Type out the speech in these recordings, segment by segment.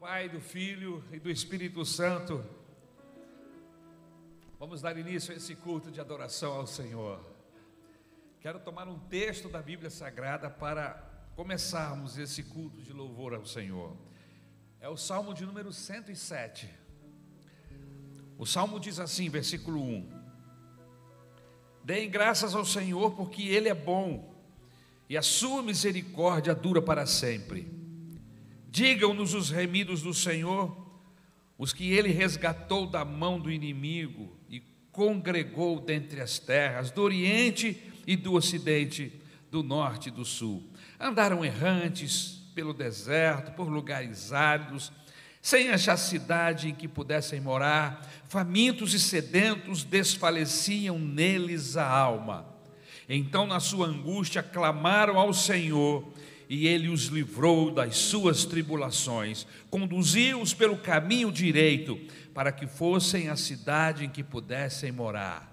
Pai, do Filho e do Espírito Santo. Vamos dar início a esse culto de adoração ao Senhor. Quero tomar um texto da Bíblia Sagrada para começarmos esse culto de louvor ao Senhor. É o Salmo de número 107. O Salmo diz assim, versículo 1: Deem graças ao Senhor, porque Ele é bom, e a sua misericórdia dura para sempre. Digam-nos os remidos do Senhor, os que ele resgatou da mão do inimigo e congregou dentre as terras, do Oriente e do Ocidente, do Norte e do Sul. Andaram errantes pelo deserto, por lugares áridos, sem achar cidade em que pudessem morar, famintos e sedentos desfaleciam neles a alma. Então, na sua angústia, clamaram ao Senhor e ele os livrou das suas tribulações, conduziu-os pelo caminho direito, para que fossem à cidade em que pudessem morar.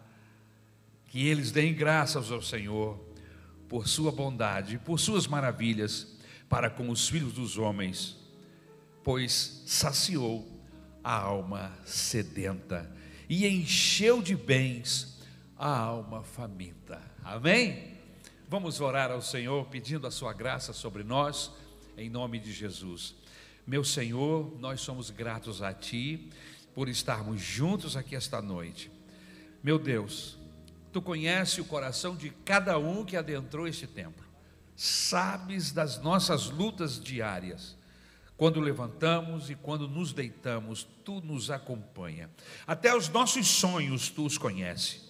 Que eles deem graças ao Senhor por sua bondade, por suas maravilhas para com os filhos dos homens, pois saciou a alma sedenta e encheu de bens a alma faminta. Amém? Vamos orar ao Senhor pedindo a sua graça sobre nós, em nome de Jesus. Meu Senhor, nós somos gratos a Ti por estarmos juntos aqui esta noite. Meu Deus, Tu conheces o coração de cada um que adentrou este templo, sabes das nossas lutas diárias. Quando levantamos e quando nos deitamos, Tu nos acompanha. Até os nossos sonhos Tu os conheces.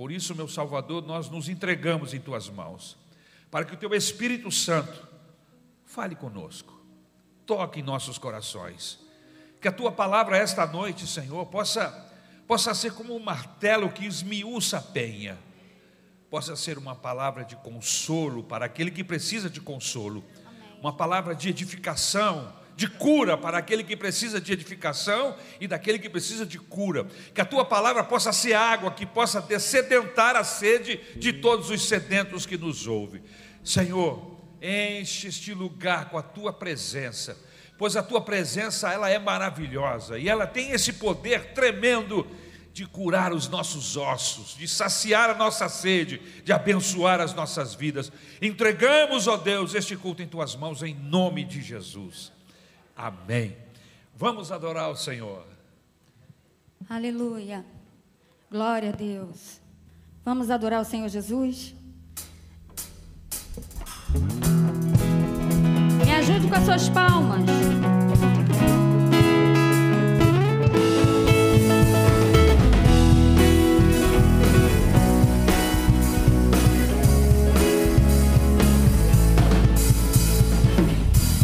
Por isso, meu Salvador, nós nos entregamos em tuas mãos, para que o teu Espírito Santo fale conosco, toque em nossos corações. Que a tua palavra esta noite, Senhor, possa possa ser como um martelo que esmiuça a penha. Possa ser uma palavra de consolo para aquele que precisa de consolo, uma palavra de edificação de cura para aquele que precisa de edificação e daquele que precisa de cura. Que a tua palavra possa ser água que possa descedentar a sede de todos os sedentos que nos ouvem. Senhor, enche este lugar com a tua presença, pois a tua presença ela é maravilhosa e ela tem esse poder tremendo de curar os nossos ossos, de saciar a nossa sede, de abençoar as nossas vidas. Entregamos, ó Deus, este culto em tuas mãos em nome de Jesus. Amém. Vamos adorar o Senhor. Aleluia. Glória a Deus. Vamos adorar o Senhor Jesus? Me ajude com as suas palmas.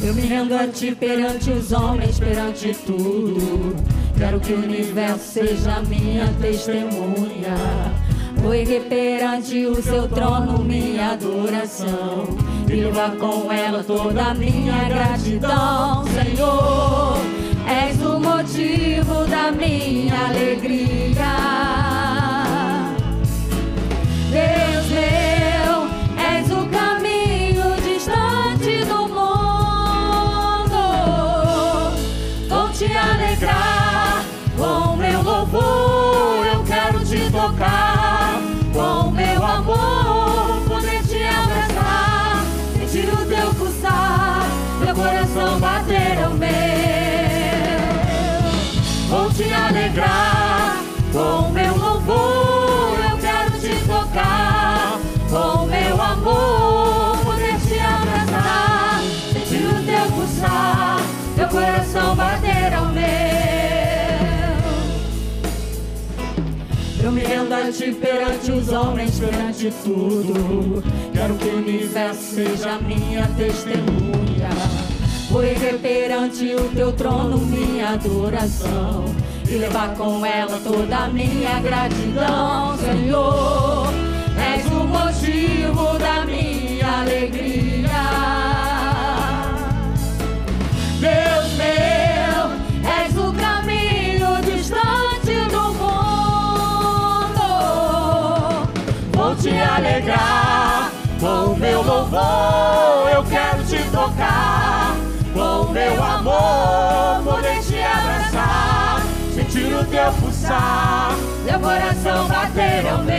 Eu me rendo a ti perante os homens, perante tudo. Quero que o universo seja minha testemunha. Vou erguer perante o seu trono minha adoração. Levar com ela toda a minha gratidão, Senhor. És o motivo da minha alegria. Deus Eu me rendo a ti perante os homens, perante tudo. Quero que o universo seja minha testemunha. Vou erguer perante o teu trono minha adoração e levar com ela toda a minha gratidão, Senhor. És o motivo da minha alegria. alegrar. Com o meu louvor eu quero te tocar. Com meu amor poder te abraçar. Sentir o teu pulsar, meu coração bater ao meu.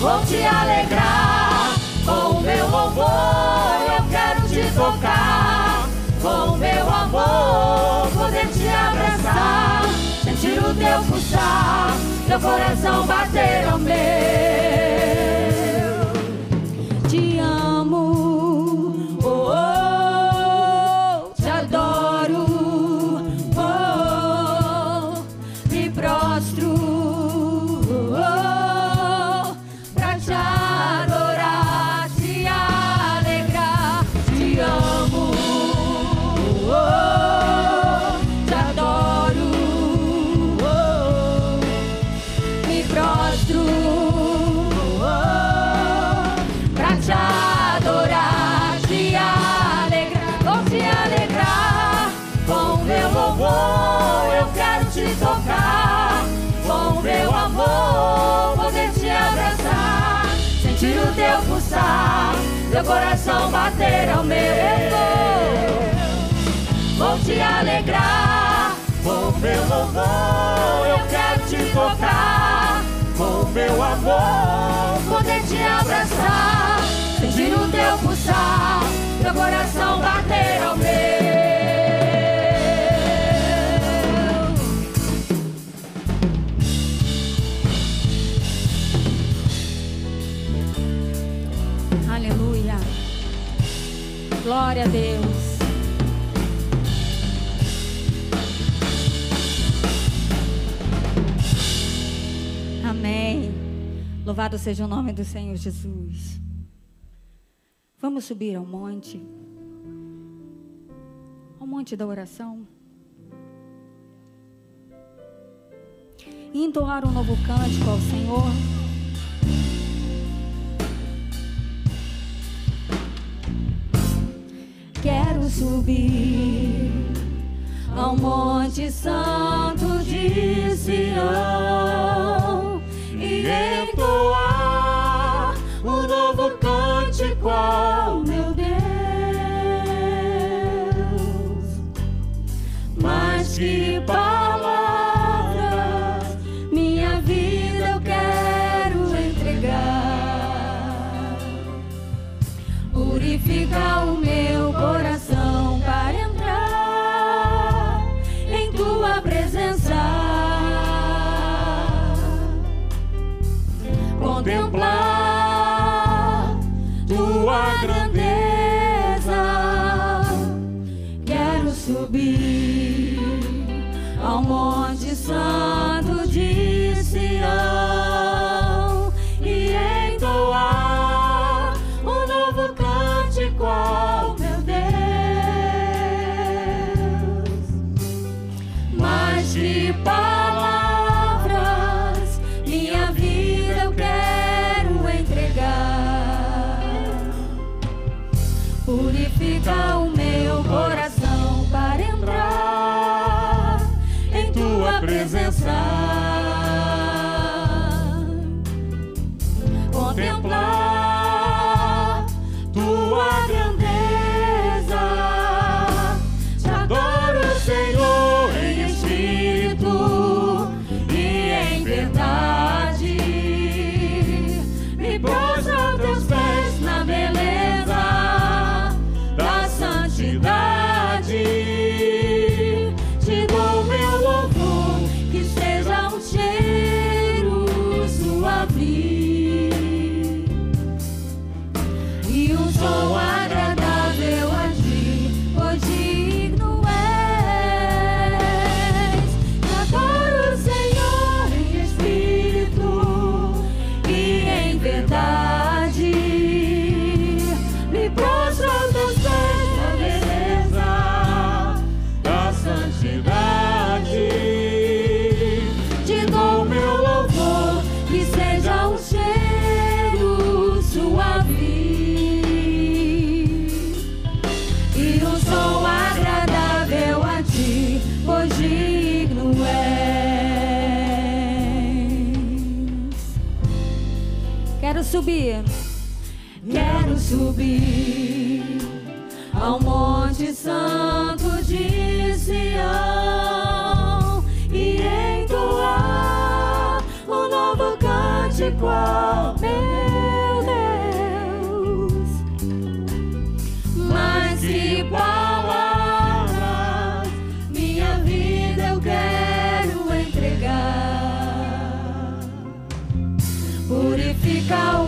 Vou te alegrar. Com o meu louvor eu quero te tocar. Com meu amor poder te abraçar teu pulsar, meu coração bater ao meu. Meu coração bater ao meu. Vou te alegrar com meu louvor, eu quero te tocar com meu amor, poder te abraçar, sentir o teu pulsar, meu coração bater ao meu. Glória a Deus. Amém. Louvado seja o nome do Senhor Jesus. Vamos subir ao monte. Ao monte da oração. E entoar um novo cântico ao Senhor. Quero subir ao Monte Santo de Sião e entoar um novo cântico ao meu Deus. Mas que palavras minha vida eu quero entregar, purifica o Quero subir, quero subir ao Monte Santo de Sião e entoar um novo cântico. musical.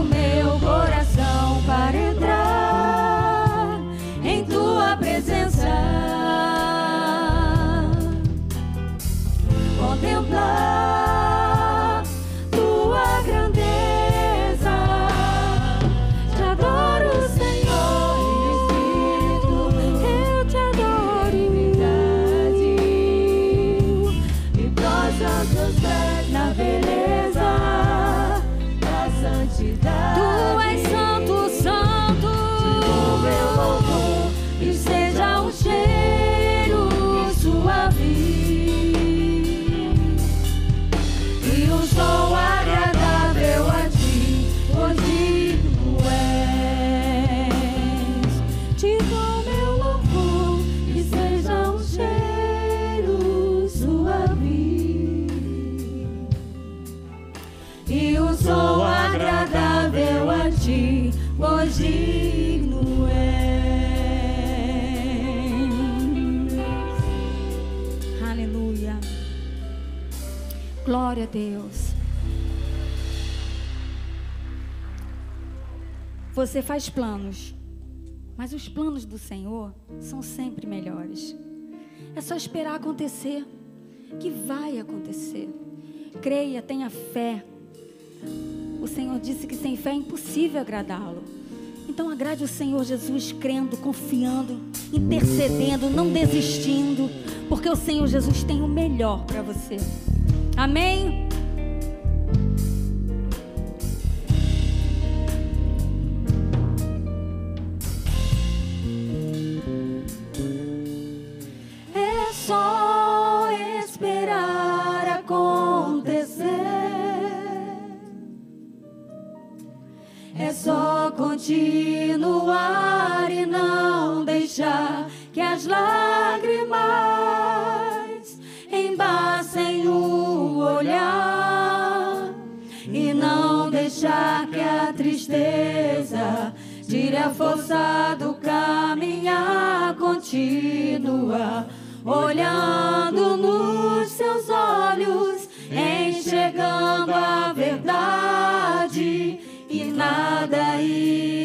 Deus. Você faz planos, mas os planos do Senhor são sempre melhores. É só esperar acontecer, que vai acontecer. Creia, tenha fé. O Senhor disse que sem fé é impossível agradá-lo. Então agrade o Senhor Jesus crendo, confiando, intercedendo, não desistindo, porque o Senhor Jesus tem o melhor para você. Amém? É só esperar acontecer. É só continuar e não deixar que as lágrimas embassem o olhar e não deixar que a tristeza tire a força do caminhar contínua, olhando nos seus olhos, enxergando a verdade e nada ir.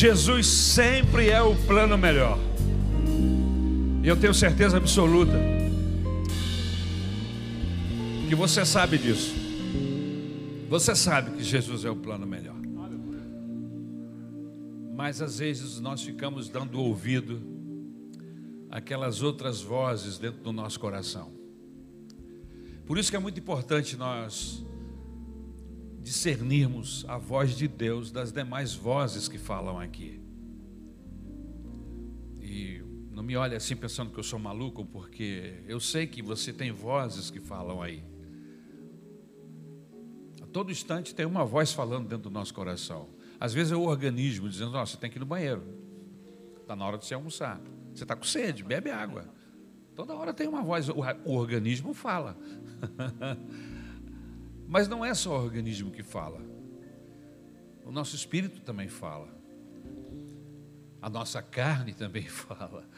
Jesus sempre é o plano melhor. E eu tenho certeza absoluta que você sabe disso. Você sabe que Jesus é o plano melhor. Mas às vezes nós ficamos dando ouvido àquelas outras vozes dentro do nosso coração. Por isso que é muito importante nós discernirmos a voz de Deus das demais vozes que falam aqui. E não me olhe assim pensando que eu sou maluco, porque eu sei que você tem vozes que falam aí. A todo instante tem uma voz falando dentro do nosso coração. Às vezes é o organismo dizendo: Nossa, você tem que ir no banheiro. Está na hora de você almoçar. Você está com sede, bebe água. Toda hora tem uma voz, o o organismo fala. Mas não é só o organismo que fala. O nosso espírito também fala. A nossa carne também fala.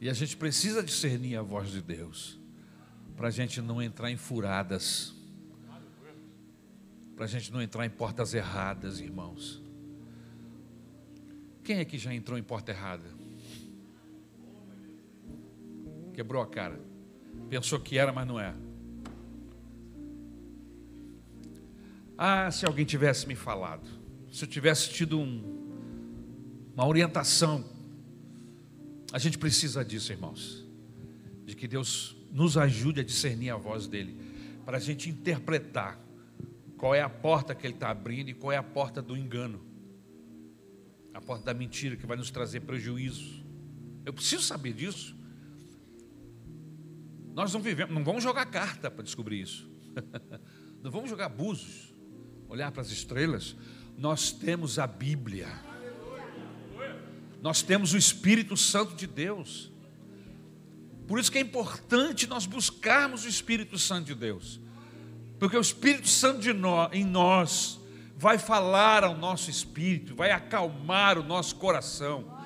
E a gente precisa discernir a voz de Deus. Para a gente não entrar em furadas. Para a gente não entrar em portas erradas, irmãos. Quem aqui já entrou em porta errada? Quebrou a cara. Pensou que era, mas não é. Ah, se alguém tivesse me falado, se eu tivesse tido um, uma orientação, a gente precisa disso, irmãos, de que Deus nos ajude a discernir a voz dEle, para a gente interpretar qual é a porta que Ele está abrindo e qual é a porta do engano, a porta da mentira que vai nos trazer prejuízo. Eu preciso saber disso. Nós não vivemos, não vamos jogar carta para descobrir isso. Não vamos jogar abusos, olhar para as estrelas. Nós temos a Bíblia. Nós temos o Espírito Santo de Deus. Por isso que é importante nós buscarmos o Espírito Santo de Deus. Porque o Espírito Santo de nós, em nós vai falar ao nosso espírito, vai acalmar o nosso coração.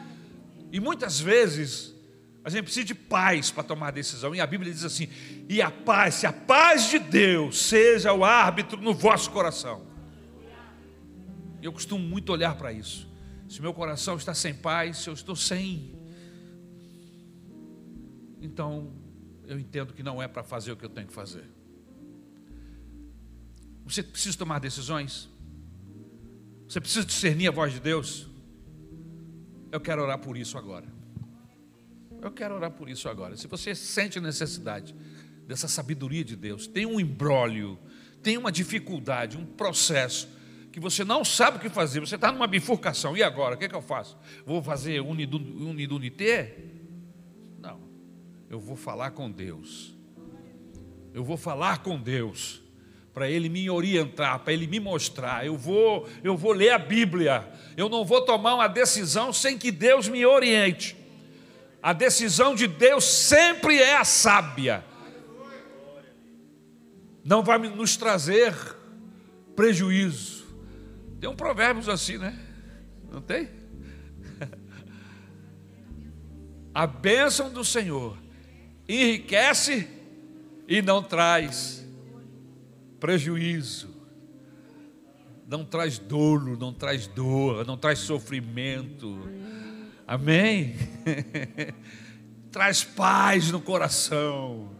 E muitas vezes a gente precisa de paz para tomar decisão. E a Bíblia diz assim: e a paz, se a paz de Deus seja o árbitro no vosso coração. Eu costumo muito olhar para isso. Se meu coração está sem paz, se eu estou sem, então eu entendo que não é para fazer o que eu tenho que fazer. Você precisa tomar decisões. Você precisa discernir a voz de Deus. Eu quero orar por isso agora. Eu quero orar por isso agora. Se você sente necessidade dessa sabedoria de Deus, tem um embrólio, tem uma dificuldade, um processo que você não sabe o que fazer, você está numa bifurcação, e agora? O que, é que eu faço? Vou fazer unidunité? Não, eu vou falar com Deus. Eu vou falar com Deus para ele me orientar, para ele me mostrar. Eu vou, eu vou ler a Bíblia. Eu não vou tomar uma decisão sem que Deus me oriente. A decisão de Deus sempre é a sábia. Não vai nos trazer prejuízo. Tem um provérbio assim, né? Não tem? A bênção do Senhor enriquece e não traz prejuízo, não traz dolo, não traz dor, não traz sofrimento. Amém? traz paz no coração.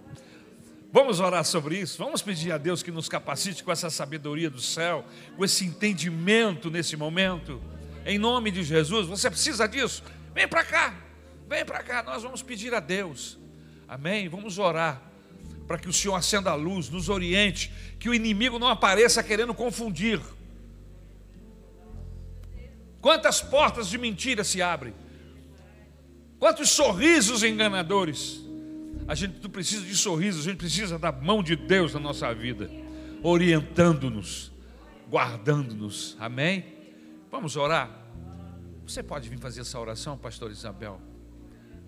Vamos orar sobre isso? Vamos pedir a Deus que nos capacite com essa sabedoria do céu, com esse entendimento nesse momento. Em nome de Jesus, você precisa disso? Vem para cá, vem para cá, nós vamos pedir a Deus. Amém? Vamos orar para que o Senhor acenda a luz, nos oriente, que o inimigo não apareça querendo confundir. Quantas portas de mentira se abrem? Quantos sorrisos enganadores? A gente não precisa de sorrisos, a gente precisa da mão de Deus na nossa vida, orientando-nos, guardando-nos. Amém? Vamos orar. Você pode vir fazer essa oração, pastor Isabel?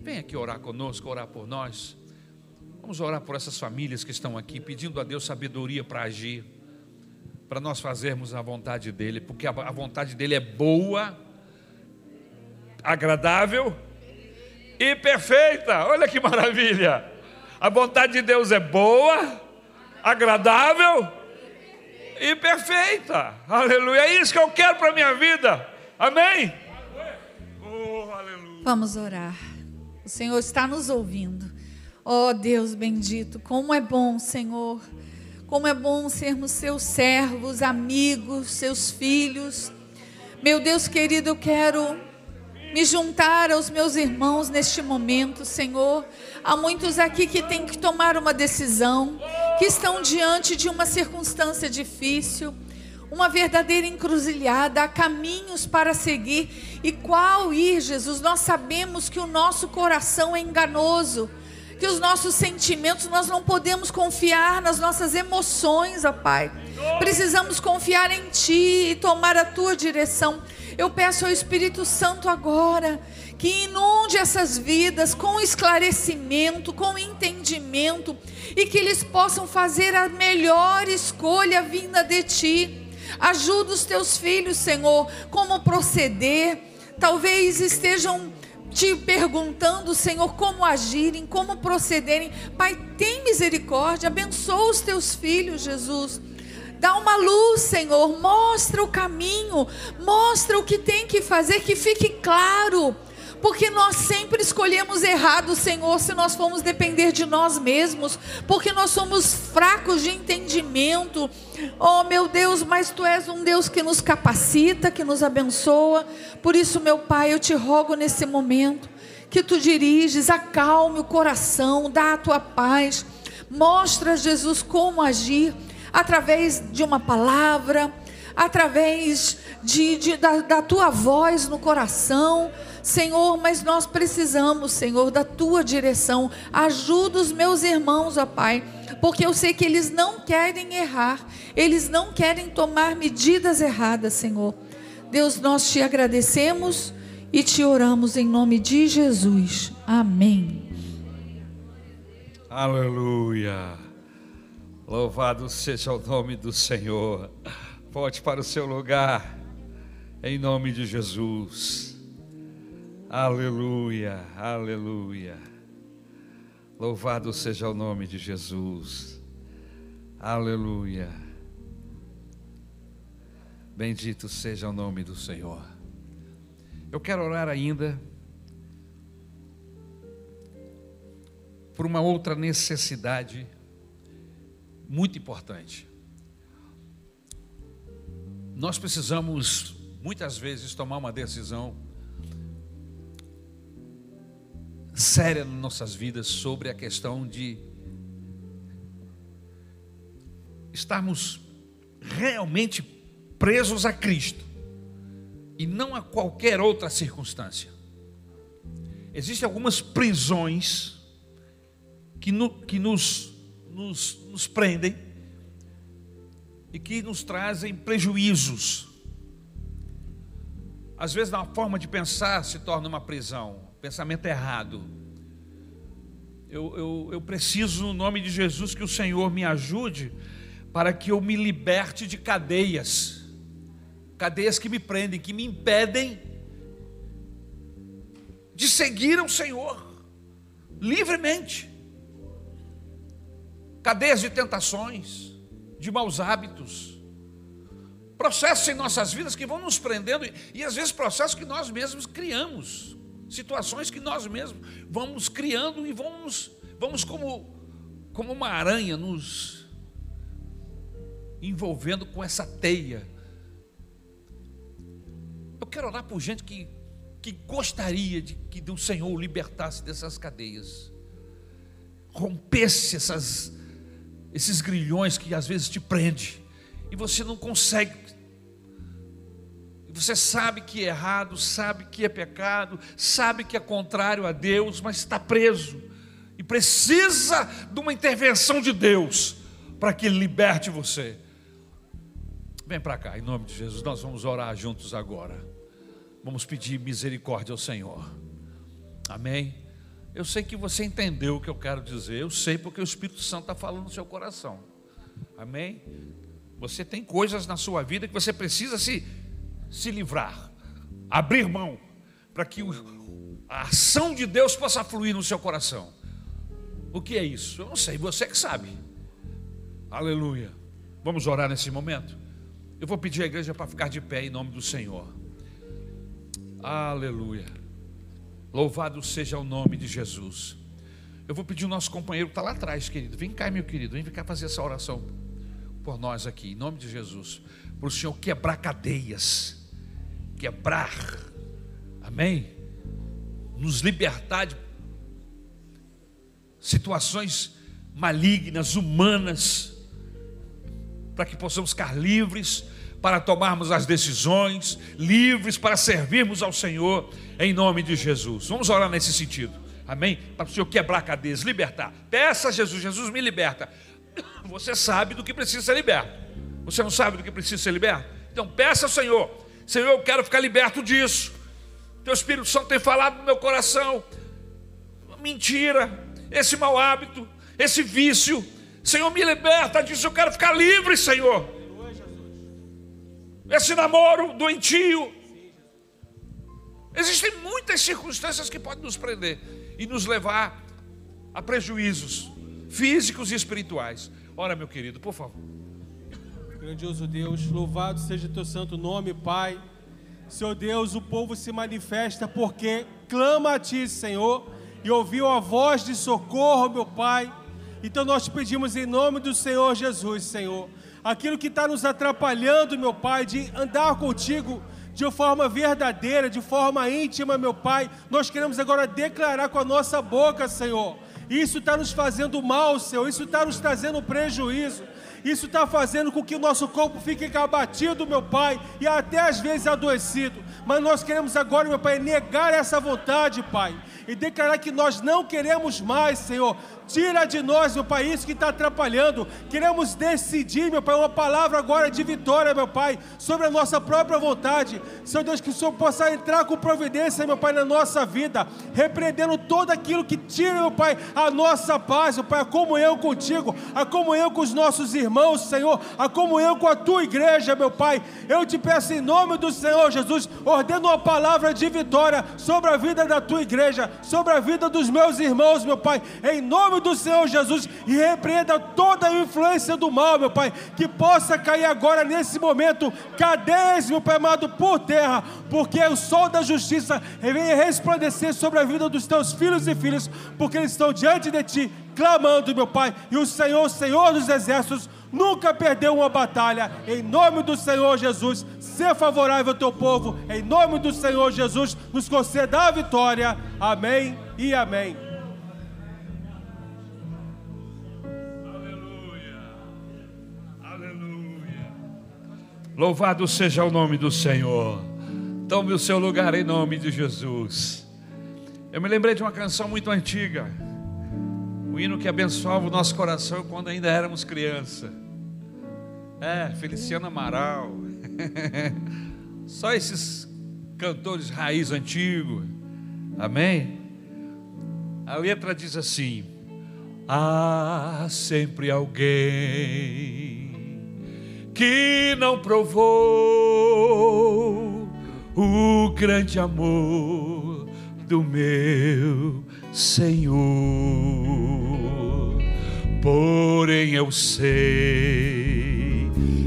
Vem aqui orar conosco, orar por nós. Vamos orar por essas famílias que estão aqui, pedindo a Deus sabedoria para agir, para nós fazermos a vontade dEle, porque a vontade dEle é boa, agradável e perfeita. Olha que maravilha! A vontade de Deus é boa, agradável e perfeita. Aleluia. É isso que eu quero para a minha vida. Amém? Oh, Vamos orar. O Senhor está nos ouvindo. Oh Deus bendito, como é bom, Senhor. Como é bom sermos seus servos, amigos, seus filhos. Meu Deus querido, eu quero me juntar aos meus irmãos neste momento, Senhor. Há muitos aqui que têm que tomar uma decisão, que estão diante de uma circunstância difícil, uma verdadeira encruzilhada, há caminhos para seguir. E qual ir, Jesus? Nós sabemos que o nosso coração é enganoso que os nossos sentimentos, nós não podemos confiar nas nossas emoções, ó Pai. Precisamos confiar em Ti e tomar a Tua direção. Eu peço ao Espírito Santo agora que inunde essas vidas com esclarecimento, com entendimento e que eles possam fazer a melhor escolha vinda de Ti. Ajuda os teus filhos, Senhor, como proceder. Talvez estejam te perguntando, Senhor, como agirem, como procederem. Pai, tem misericórdia, abençoa os teus filhos, Jesus. Dá uma luz, Senhor, mostra o caminho, mostra o que tem que fazer, que fique claro. Porque nós sempre escolhemos errado, Senhor, se nós formos depender de nós mesmos, porque nós somos fracos de entendimento. Oh, meu Deus, mas tu és um Deus que nos capacita, que nos abençoa. Por isso, meu Pai, eu te rogo nesse momento que tu diriges, acalme o coração, dá a tua paz, mostra Jesus como agir através de uma palavra, através de, de da, da tua voz no coração Senhor, mas nós precisamos, Senhor, da tua direção. Ajuda os meus irmãos, ó Pai, porque eu sei que eles não querem errar, eles não querem tomar medidas erradas, Senhor. Deus, nós te agradecemos e te oramos em nome de Jesus. Amém. Aleluia. Louvado seja o nome do Senhor. Volte para o seu lugar, em nome de Jesus. Aleluia, aleluia. Louvado seja o nome de Jesus. Aleluia. Bendito seja o nome do Senhor. Eu quero orar ainda por uma outra necessidade muito importante. Nós precisamos muitas vezes tomar uma decisão séria nas nossas vidas sobre a questão de estarmos realmente presos a Cristo e não a qualquer outra circunstância. Existem algumas prisões que, no, que nos, nos, nos prendem e que nos trazem prejuízos. Às vezes, na forma de pensar se torna uma prisão pensamento errado. Eu, eu, eu preciso, no nome de Jesus, que o Senhor me ajude para que eu me liberte de cadeias, cadeias que me prendem, que me impedem de seguir o Senhor livremente. Cadeias de tentações, de maus hábitos, processos em nossas vidas que vão nos prendendo, e às vezes processos que nós mesmos criamos, situações que nós mesmos vamos criando e vamos, vamos como, como uma aranha nos envolvendo com essa teia. Eu quero orar por gente que, que gostaria de que o Senhor o libertasse dessas cadeias, rompesse essas, esses grilhões que às vezes te prende e você não consegue você sabe que é errado, sabe que é pecado, sabe que é contrário a Deus, mas está preso e precisa de uma intervenção de Deus para que Ele liberte você. Vem para cá, em nome de Jesus, nós vamos orar juntos agora. Vamos pedir misericórdia ao Senhor. Amém? Eu sei que você entendeu o que eu quero dizer, eu sei porque o Espírito Santo está falando no seu coração. Amém? Você tem coisas na sua vida que você precisa se se livrar, abrir mão, para que a ação de Deus possa fluir no seu coração. O que é isso? Eu não sei, você que sabe. Aleluia. Vamos orar nesse momento? Eu vou pedir à igreja para ficar de pé em nome do Senhor. Aleluia. Louvado seja o nome de Jesus. Eu vou pedir o nosso companheiro que está lá atrás, querido. Vem cá, meu querido. Vem cá fazer essa oração por nós aqui, em nome de Jesus. Para o Senhor quebrar cadeias quebrar, amém? Nos libertar de situações malignas, humanas, para que possamos ficar livres para tomarmos as decisões, livres para servirmos ao Senhor, em nome de Jesus. Vamos orar nesse sentido, amém? Para o Senhor quebrar cadeias, libertar. Peça a Jesus, Jesus me liberta. Você sabe do que precisa ser liberto. Você não sabe do que precisa ser liberto? Então peça ao Senhor Senhor, eu quero ficar liberto disso. Teu Espírito Santo tem falado no meu coração. Mentira, esse mau hábito, esse vício. Senhor, me liberta disso. Eu quero ficar livre, Senhor. Esse namoro doentio. Existem muitas circunstâncias que podem nos prender e nos levar a prejuízos físicos e espirituais. Ora, meu querido, por favor. Grandioso Deus, louvado seja teu santo nome, Pai. Senhor Deus, o povo se manifesta porque clama a Ti, Senhor, e ouviu a voz de socorro, meu Pai. Então nós pedimos em nome do Senhor Jesus, Senhor, aquilo que está nos atrapalhando, meu Pai, de andar contigo de forma verdadeira, de forma íntima, meu Pai, nós queremos agora declarar com a nossa boca, Senhor. Isso está nos fazendo mal, Senhor, isso está nos trazendo prejuízo. Isso está fazendo com que o nosso corpo fique abatido, meu Pai, e até às vezes adoecido. Mas nós queremos agora, meu Pai, negar essa vontade, Pai, e declarar que nós não queremos mais, Senhor, Tira de nós, meu Pai, isso que está atrapalhando. Queremos decidir, meu Pai, uma palavra agora de vitória, meu Pai, sobre a nossa própria vontade. Senhor Deus, que o Senhor possa entrar com providência, meu Pai, na nossa vida, repreendendo todo aquilo que tira, meu Pai, a nossa paz, meu Pai, a comunhão contigo, a comunhão com os nossos irmãos, Senhor, a comunhão com a tua igreja, meu Pai. Eu te peço em nome do Senhor Jesus, ordeno uma palavra de vitória sobre a vida da tua igreja, sobre a vida dos meus irmãos, meu Pai, em nome do Senhor Jesus e repreenda toda a influência do mal, meu Pai, que possa cair agora nesse momento cadeias, meu Pai amado, por terra, porque o sol da justiça venha resplandecer sobre a vida dos teus filhos e filhas, porque eles estão diante de ti, clamando, meu Pai, e o Senhor, Senhor dos exércitos, nunca perdeu uma batalha. Em nome do Senhor Jesus, ser favorável ao teu povo. Em nome do Senhor Jesus, nos conceda a vitória. Amém e amém. Louvado seja o nome do Senhor. Tome o seu lugar em nome de Jesus. Eu me lembrei de uma canção muito antiga, o hino que abençoava o nosso coração quando ainda éramos criança. É, Feliciano Amaral. Só esses cantores raiz antigo. Amém? A letra diz assim: Há sempre alguém que não provou o grande amor do meu Senhor. Porém eu sei,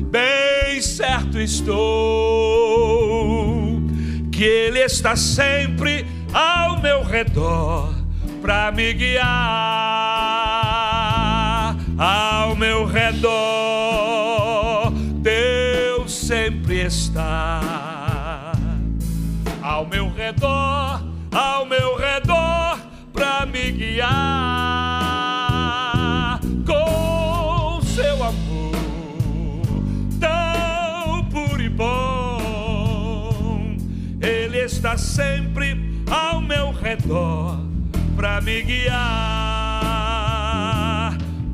bem certo estou, que Ele está sempre ao meu redor para me guiar. Ao meu redor, Deus sempre está. Ao meu redor, ao meu redor, para me guiar sempre ao meu redor para me guiar.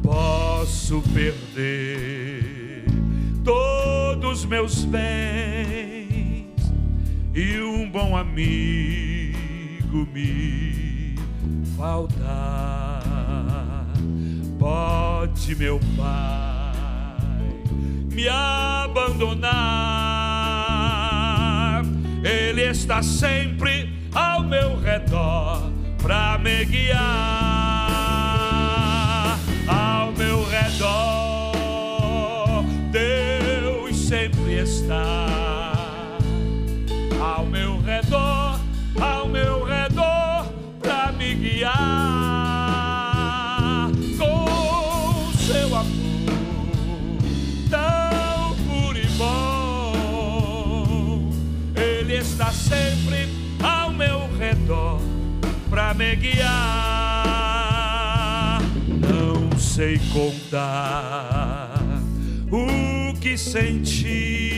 Posso perder todos meus bens e um bom amigo me faltar. Pode, meu Pai, me abandonar. Ele está sempre ao meu redor para me guiar. Ao meu redor, Deus sempre está. Redor para me guiar. Não sei contar o que senti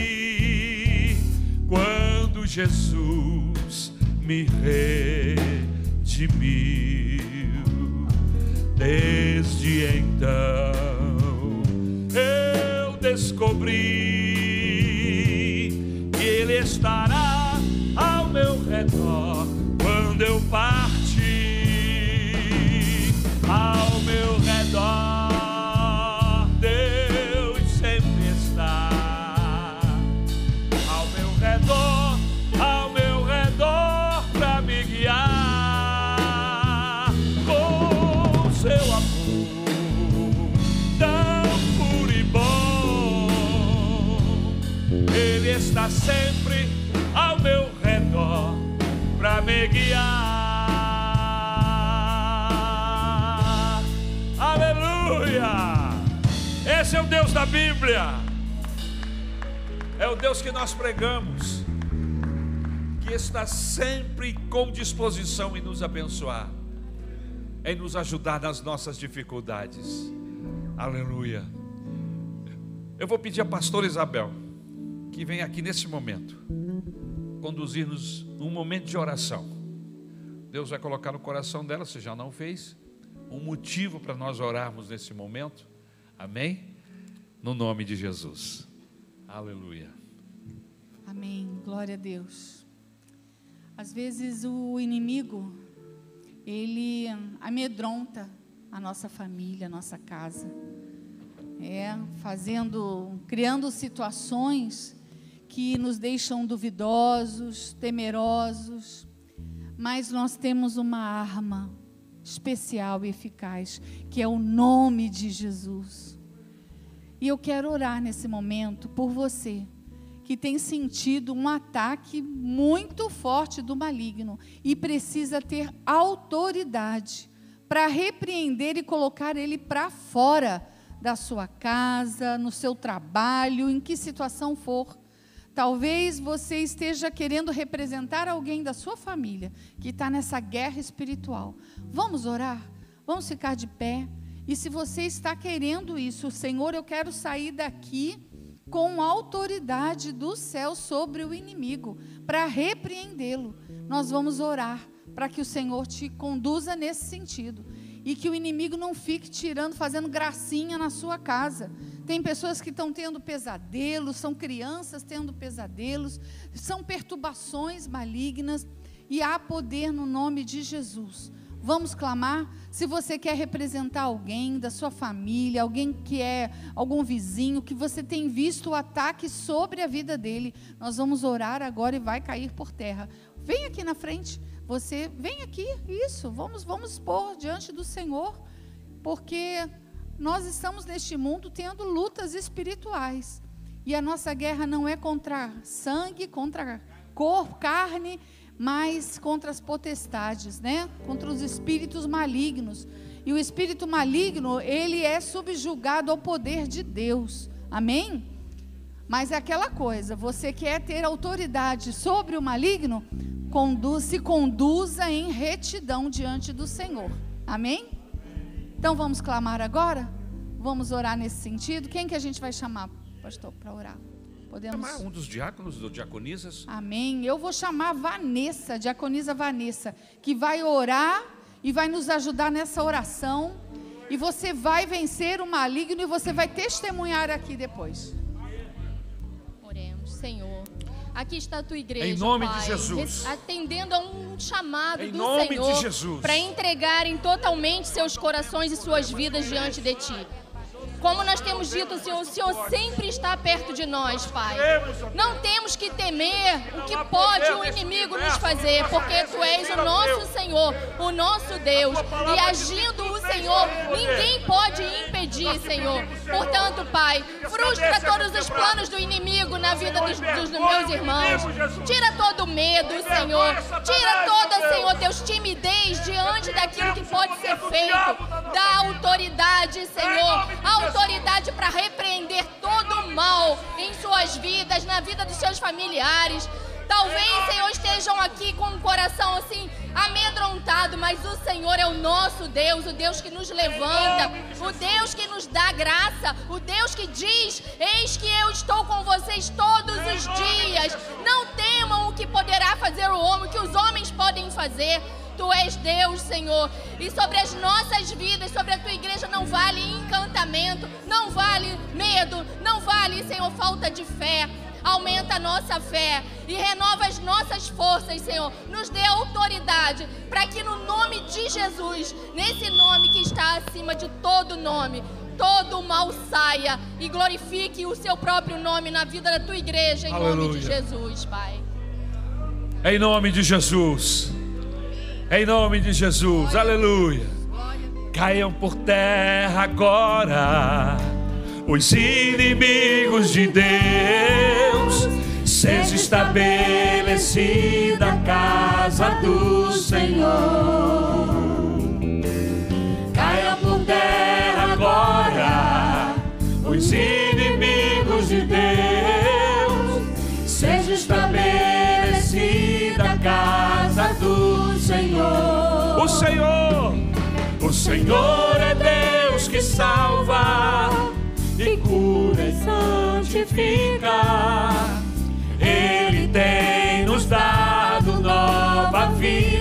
quando Jesus me redimiu. Desde então eu descobri que Ele estará ao meu redor da Bíblia. É o Deus que nós pregamos, que está sempre com disposição em nos abençoar, em nos ajudar nas nossas dificuldades. Aleluia. Eu vou pedir a pastora Isabel que vem aqui nesse momento conduzir-nos num momento de oração. Deus vai colocar no coração dela, se já não fez, um motivo para nós orarmos nesse momento. Amém? No nome de Jesus. Aleluia. Amém. Glória a Deus. Às vezes o inimigo ele amedronta a nossa família, a nossa casa. É, fazendo, criando situações que nos deixam duvidosos, temerosos, mas nós temos uma arma especial e eficaz, que é o nome de Jesus. E eu quero orar nesse momento por você que tem sentido um ataque muito forte do maligno e precisa ter autoridade para repreender e colocar ele para fora da sua casa, no seu trabalho, em que situação for. Talvez você esteja querendo representar alguém da sua família que está nessa guerra espiritual. Vamos orar? Vamos ficar de pé? E se você está querendo isso, Senhor, eu quero sair daqui com autoridade do céu sobre o inimigo, para repreendê-lo. Nós vamos orar para que o Senhor te conduza nesse sentido e que o inimigo não fique tirando, fazendo gracinha na sua casa. Tem pessoas que estão tendo pesadelos, são crianças tendo pesadelos, são perturbações malignas e há poder no nome de Jesus. Vamos clamar. Se você quer representar alguém da sua família, alguém que é algum vizinho, que você tem visto o ataque sobre a vida dele, nós vamos orar agora e vai cair por terra. Vem aqui na frente. você vem aqui, isso, vamos, vamos expor diante do Senhor, porque nós estamos neste mundo tendo lutas espirituais. E a nossa guerra não é contra sangue, contra corpo, carne, mas contra as potestades, né? Contra os espíritos malignos. E o espírito maligno, ele é subjugado ao poder de Deus. Amém? Mas é aquela coisa, você quer ter autoridade sobre o maligno, conduz, se conduza em retidão diante do Senhor. Amém? Então vamos clamar agora? Vamos orar nesse sentido? Quem que a gente vai chamar, pastor, para orar? Podemos chamar um dos diáconos ou diaconisas? Amém. Eu vou chamar Vanessa, diaconisa Vanessa, que vai orar e vai nos ajudar nessa oração. E você vai vencer o maligno e você vai testemunhar aqui depois. Oremos, Senhor. Aqui está a tua igreja. Em nome Pai, de Jesus. Atendendo a um chamado em do nome Senhor de Jesus. para entregarem totalmente seus corações e suas vidas diante de ti. Como nós temos dito, Senhor, o Senhor sempre está perto de nós, Pai. Não temos que temer o que pode o inimigo nos fazer, porque Tu és o nosso Senhor, o nosso Deus. E agindo o Senhor, ninguém pode impedir, Senhor. Portanto, Pai, frustra todos os planos do inimigo na vida dos, dos meus irmãos. Tira todo o medo, Senhor. Tira toda, Senhor, Deus, timidez diante daquilo que pode ser feito. Dá autoridade, Senhor. Autoridade autoridade para repreender todo o mal em suas vidas, na vida dos seus familiares. Talvez, Senhor, estejam aqui com o coração assim amedrontado, mas o Senhor é o nosso Deus, o Deus que nos levanta, o Deus que nos dá graça, o Deus que diz: Eis que eu estou com vocês todos os dias. Não temam o que poderá fazer o homem, o que os homens podem fazer. Tu és Deus, Senhor. E sobre as nossas vidas, sobre a tua igreja, não vale encantamento, não vale medo, não vale, Senhor, falta de fé. Aumenta a nossa fé e renova as nossas forças, Senhor. Nos dê autoridade para que no nome de Jesus, nesse nome que está acima de todo nome, todo o mal saia e glorifique o seu próprio nome na vida da tua igreja, em Aleluia. nome de Jesus, Pai. Em nome de Jesus. Em nome de Jesus, aleluia. Caiam por terra agora os inimigos de Deus. Seja estabelecida a casa do Senhor. Caiam por terra agora os inimigos de Deus. Senhor, o Senhor é Deus que salva e cura e santifica. Ele tem nos dado nova vida.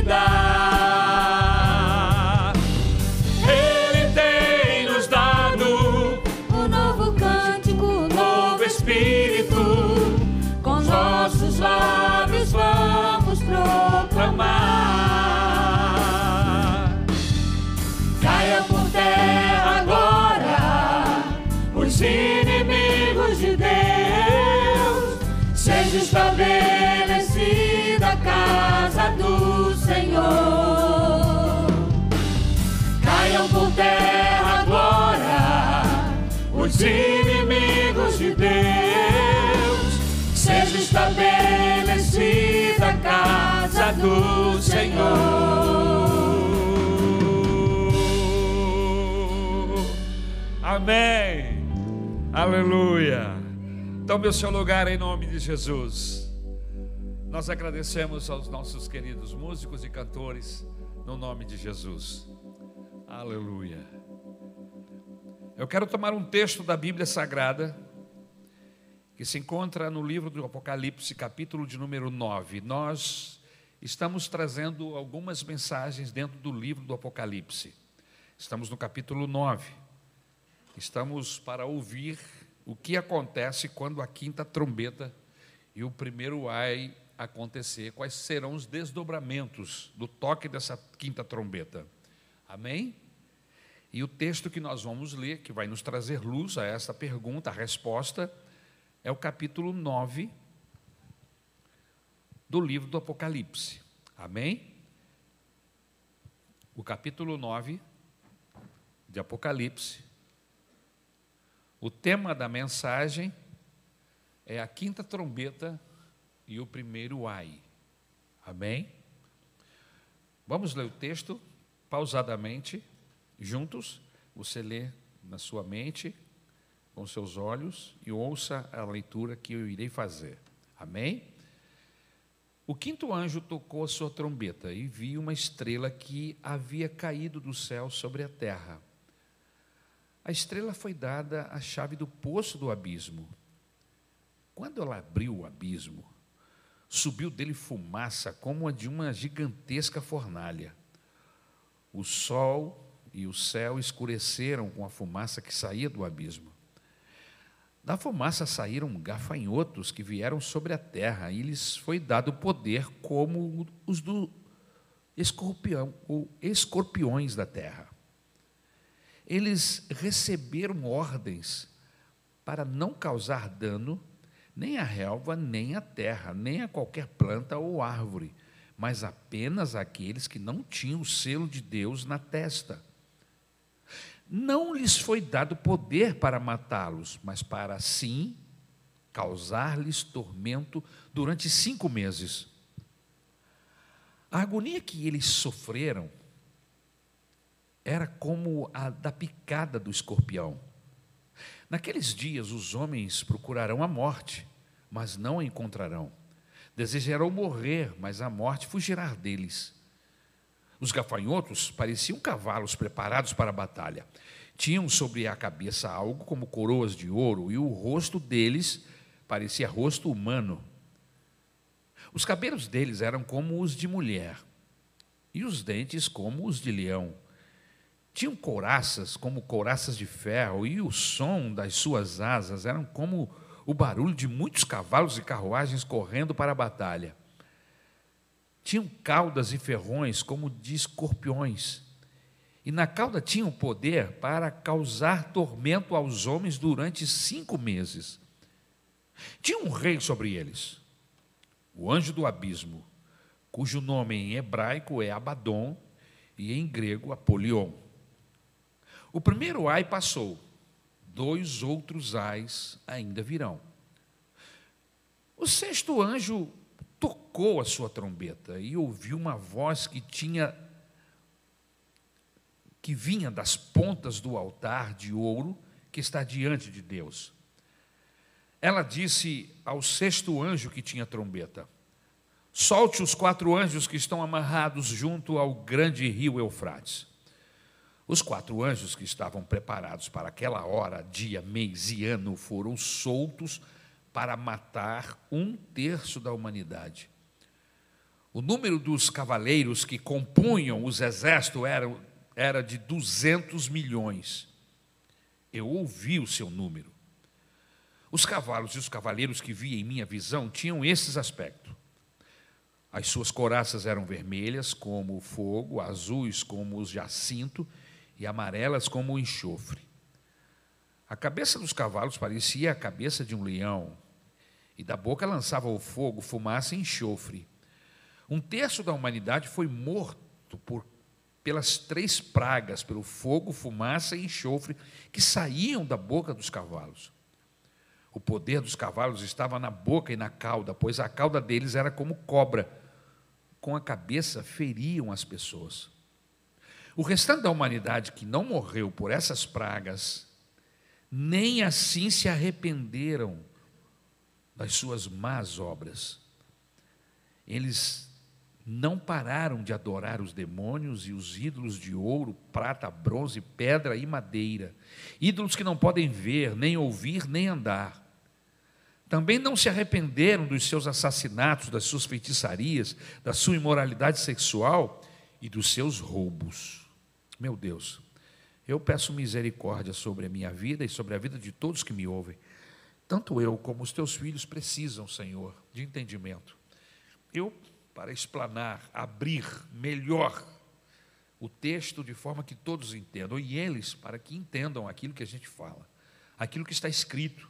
Estabelecida casa do Senhor. Amém. Aleluia. Tome o seu lugar em nome de Jesus. Nós agradecemos aos nossos queridos músicos e cantores, no nome de Jesus. Aleluia. Eu quero tomar um texto da Bíblia Sagrada, que se encontra no livro do Apocalipse, capítulo de número 9. Nós estamos trazendo algumas mensagens dentro do livro do Apocalipse. Estamos no capítulo 9. Estamos para ouvir o que acontece quando a quinta trombeta e o primeiro ai acontecer, quais serão os desdobramentos do toque dessa quinta trombeta. Amém? E o texto que nós vamos ler, que vai nos trazer luz a essa pergunta, a resposta, é o capítulo 9 do livro do Apocalipse. Amém? o capítulo 9 de Apocalipse. O tema da mensagem é a quinta trombeta e o primeiro ai. Amém? Vamos ler o texto pausadamente, juntos. Você lê na sua mente, com seus olhos, e ouça a leitura que eu irei fazer. Amém? O quinto anjo tocou a sua trombeta e viu uma estrela que havia caído do céu sobre a terra. A estrela foi dada a chave do poço do abismo. Quando ela abriu o abismo, subiu dele fumaça como a de uma gigantesca fornalha. O sol e o céu escureceram com a fumaça que saía do abismo. Da fumaça saíram gafanhotos que vieram sobre a terra, e lhes foi dado poder como os do escorpião ou escorpiões da terra. Eles receberam ordens para não causar dano nem à relva, nem à terra, nem a qualquer planta ou árvore, mas apenas àqueles que não tinham o selo de Deus na testa não lhes foi dado poder para matá-los, mas para sim causar-lhes tormento durante cinco meses. A agonia que eles sofreram era como a da picada do escorpião. Naqueles dias os homens procurarão a morte, mas não a encontrarão. Desejarão morrer, mas a morte fugirá deles. Os gafanhotos pareciam cavalos preparados para a batalha. Tinham sobre a cabeça algo como coroas de ouro, e o rosto deles parecia rosto humano. Os cabelos deles eram como os de mulher, e os dentes como os de leão. Tinham couraças como couraças de ferro, e o som das suas asas eram como o barulho de muitos cavalos e carruagens correndo para a batalha tinham caudas e ferrões como de escorpiões. E na cauda tinham poder para causar tormento aos homens durante cinco meses. Tinha um rei sobre eles, o anjo do abismo, cujo nome em hebraico é Abaddon e em grego Apolion. O primeiro ai passou, dois outros ais ainda virão. O sexto anjo tocou a sua trombeta e ouviu uma voz que tinha que vinha das pontas do altar de ouro que está diante de Deus. Ela disse ao sexto anjo que tinha trombeta: Solte os quatro anjos que estão amarrados junto ao grande rio Eufrates. Os quatro anjos que estavam preparados para aquela hora, dia, mês e ano foram soltos para matar um terço da humanidade. O número dos cavaleiros que compunham os exércitos era, era de 200 milhões. Eu ouvi o seu número. Os cavalos e os cavaleiros que vi em minha visão tinham esses aspectos. As suas coraças eram vermelhas como o fogo, azuis como os jacinto e amarelas como o enxofre. A cabeça dos cavalos parecia a cabeça de um leão, e da boca lançava o fogo, fumaça e enxofre. Um terço da humanidade foi morto por, pelas três pragas, pelo fogo, fumaça e enxofre que saíam da boca dos cavalos. O poder dos cavalos estava na boca e na cauda, pois a cauda deles era como cobra. Com a cabeça feriam as pessoas. O restante da humanidade que não morreu por essas pragas, nem assim se arrependeram das suas más obras. Eles não pararam de adorar os demônios e os ídolos de ouro, prata, bronze, pedra e madeira, ídolos que não podem ver, nem ouvir, nem andar. Também não se arrependeram dos seus assassinatos, das suas feitiçarias, da sua imoralidade sexual e dos seus roubos. Meu Deus, eu peço misericórdia sobre a minha vida e sobre a vida de todos que me ouvem. Tanto eu como os teus filhos precisam, Senhor, de entendimento. Eu, para explanar, abrir melhor o texto de forma que todos entendam, e eles para que entendam aquilo que a gente fala, aquilo que está escrito.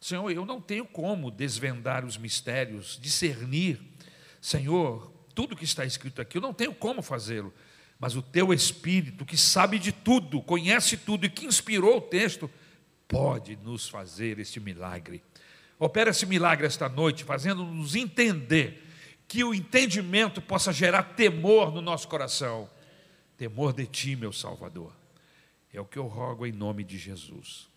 Senhor, eu não tenho como desvendar os mistérios, discernir, Senhor, tudo que está escrito aqui, eu não tenho como fazê-lo, mas o teu Espírito, que sabe de tudo, conhece tudo e que inspirou o texto, pode nos fazer este milagre. Opera esse milagre esta noite, fazendo-nos entender que o entendimento possa gerar temor no nosso coração. Temor de ti, meu Salvador. É o que eu rogo em nome de Jesus.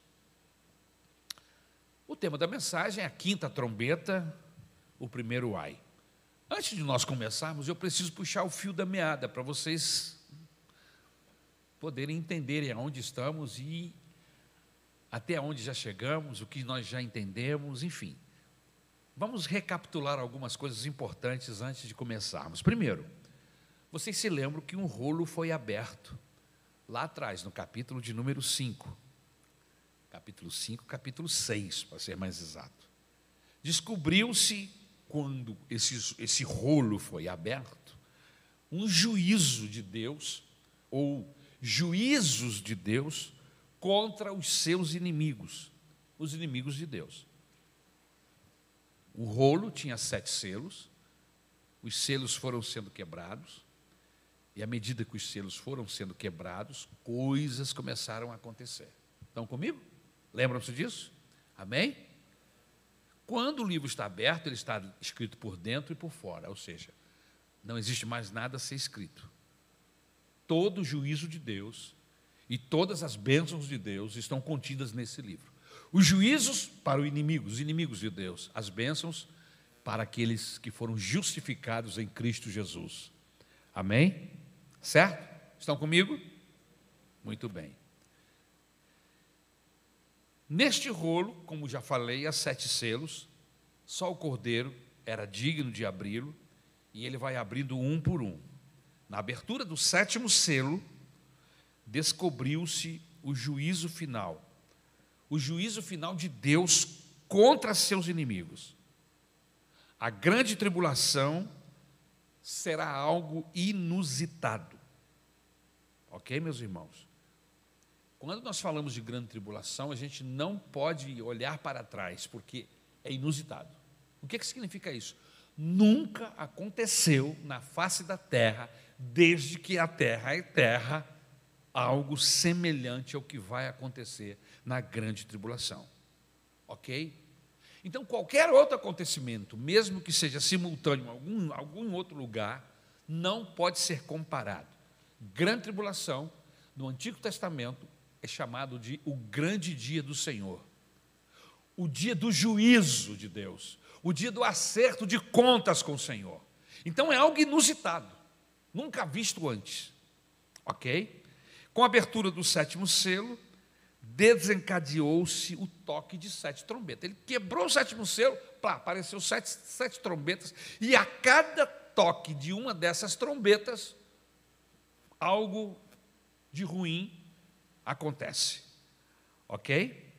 O tema da mensagem é a quinta trombeta, o primeiro ai. Antes de nós começarmos, eu preciso puxar o fio da meada para vocês poderem entenderem aonde estamos e até onde já chegamos, o que nós já entendemos, enfim. Vamos recapitular algumas coisas importantes antes de começarmos. Primeiro, vocês se lembram que um rolo foi aberto lá atrás, no capítulo de número 5 capítulo 5, capítulo 6, para ser mais exato. Descobriu-se, quando esse, esse rolo foi aberto, um juízo de Deus, ou juízos de Deus, contra os seus inimigos, os inimigos de Deus. O rolo tinha sete selos, os selos foram sendo quebrados, e à medida que os selos foram sendo quebrados, coisas começaram a acontecer. Estão comigo? Lembram-se disso? Amém? Quando o livro está aberto, ele está escrito por dentro e por fora, ou seja, não existe mais nada a ser escrito. Todo o juízo de Deus e todas as bênçãos de Deus estão contidas nesse livro. Os juízos para o inimigo, os inimigos de Deus, as bênçãos para aqueles que foram justificados em Cristo Jesus. Amém? Certo? Estão comigo? Muito bem. Neste rolo, como já falei, há sete selos, só o cordeiro era digno de abri-lo, e ele vai abrindo um por um. Na abertura do sétimo selo, descobriu-se o juízo final o juízo final de Deus contra seus inimigos. A grande tribulação será algo inusitado. Ok, meus irmãos? Quando nós falamos de grande tribulação, a gente não pode olhar para trás, porque é inusitado. O que, que significa isso? Nunca aconteceu na face da terra, desde que a terra é terra, algo semelhante ao que vai acontecer na grande tribulação. Ok? Então, qualquer outro acontecimento, mesmo que seja simultâneo em algum, algum outro lugar, não pode ser comparado. Grande tribulação, no Antigo Testamento, é chamado de o grande dia do Senhor, o dia do juízo de Deus, o dia do acerto de contas com o Senhor. Então é algo inusitado, nunca visto antes, ok? Com a abertura do sétimo selo, desencadeou-se o toque de sete trombetas. Ele quebrou o sétimo selo, pá, apareceu sete, sete trombetas, e a cada toque de uma dessas trombetas, algo de ruim acontece. Ok?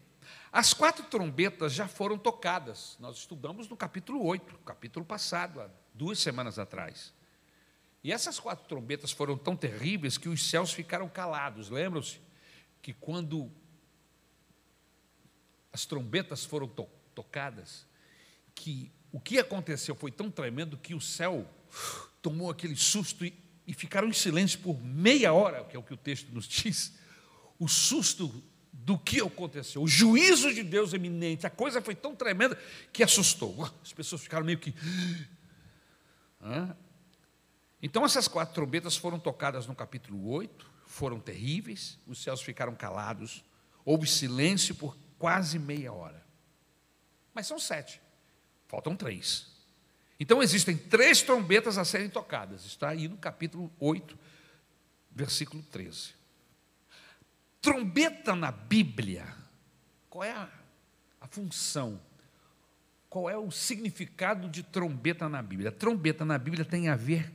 As quatro trombetas já foram tocadas. Nós estudamos no capítulo 8, capítulo passado, há duas semanas atrás. E essas quatro trombetas foram tão terríveis que os céus ficaram calados. Lembram-se que quando as trombetas foram to tocadas, que o que aconteceu foi tão tremendo que o céu tomou aquele susto e, e ficaram em silêncio por meia hora, que é o que o texto nos diz o susto do que aconteceu, o juízo de Deus eminente, a coisa foi tão tremenda que assustou. As pessoas ficaram meio que. Então, essas quatro trombetas foram tocadas no capítulo 8, foram terríveis, os céus ficaram calados, houve silêncio por quase meia hora. Mas são sete, faltam três. Então, existem três trombetas a serem tocadas, está aí no capítulo 8, versículo 13. Trombeta na Bíblia, qual é a, a função? Qual é o significado de trombeta na Bíblia? Trombeta na Bíblia tem a ver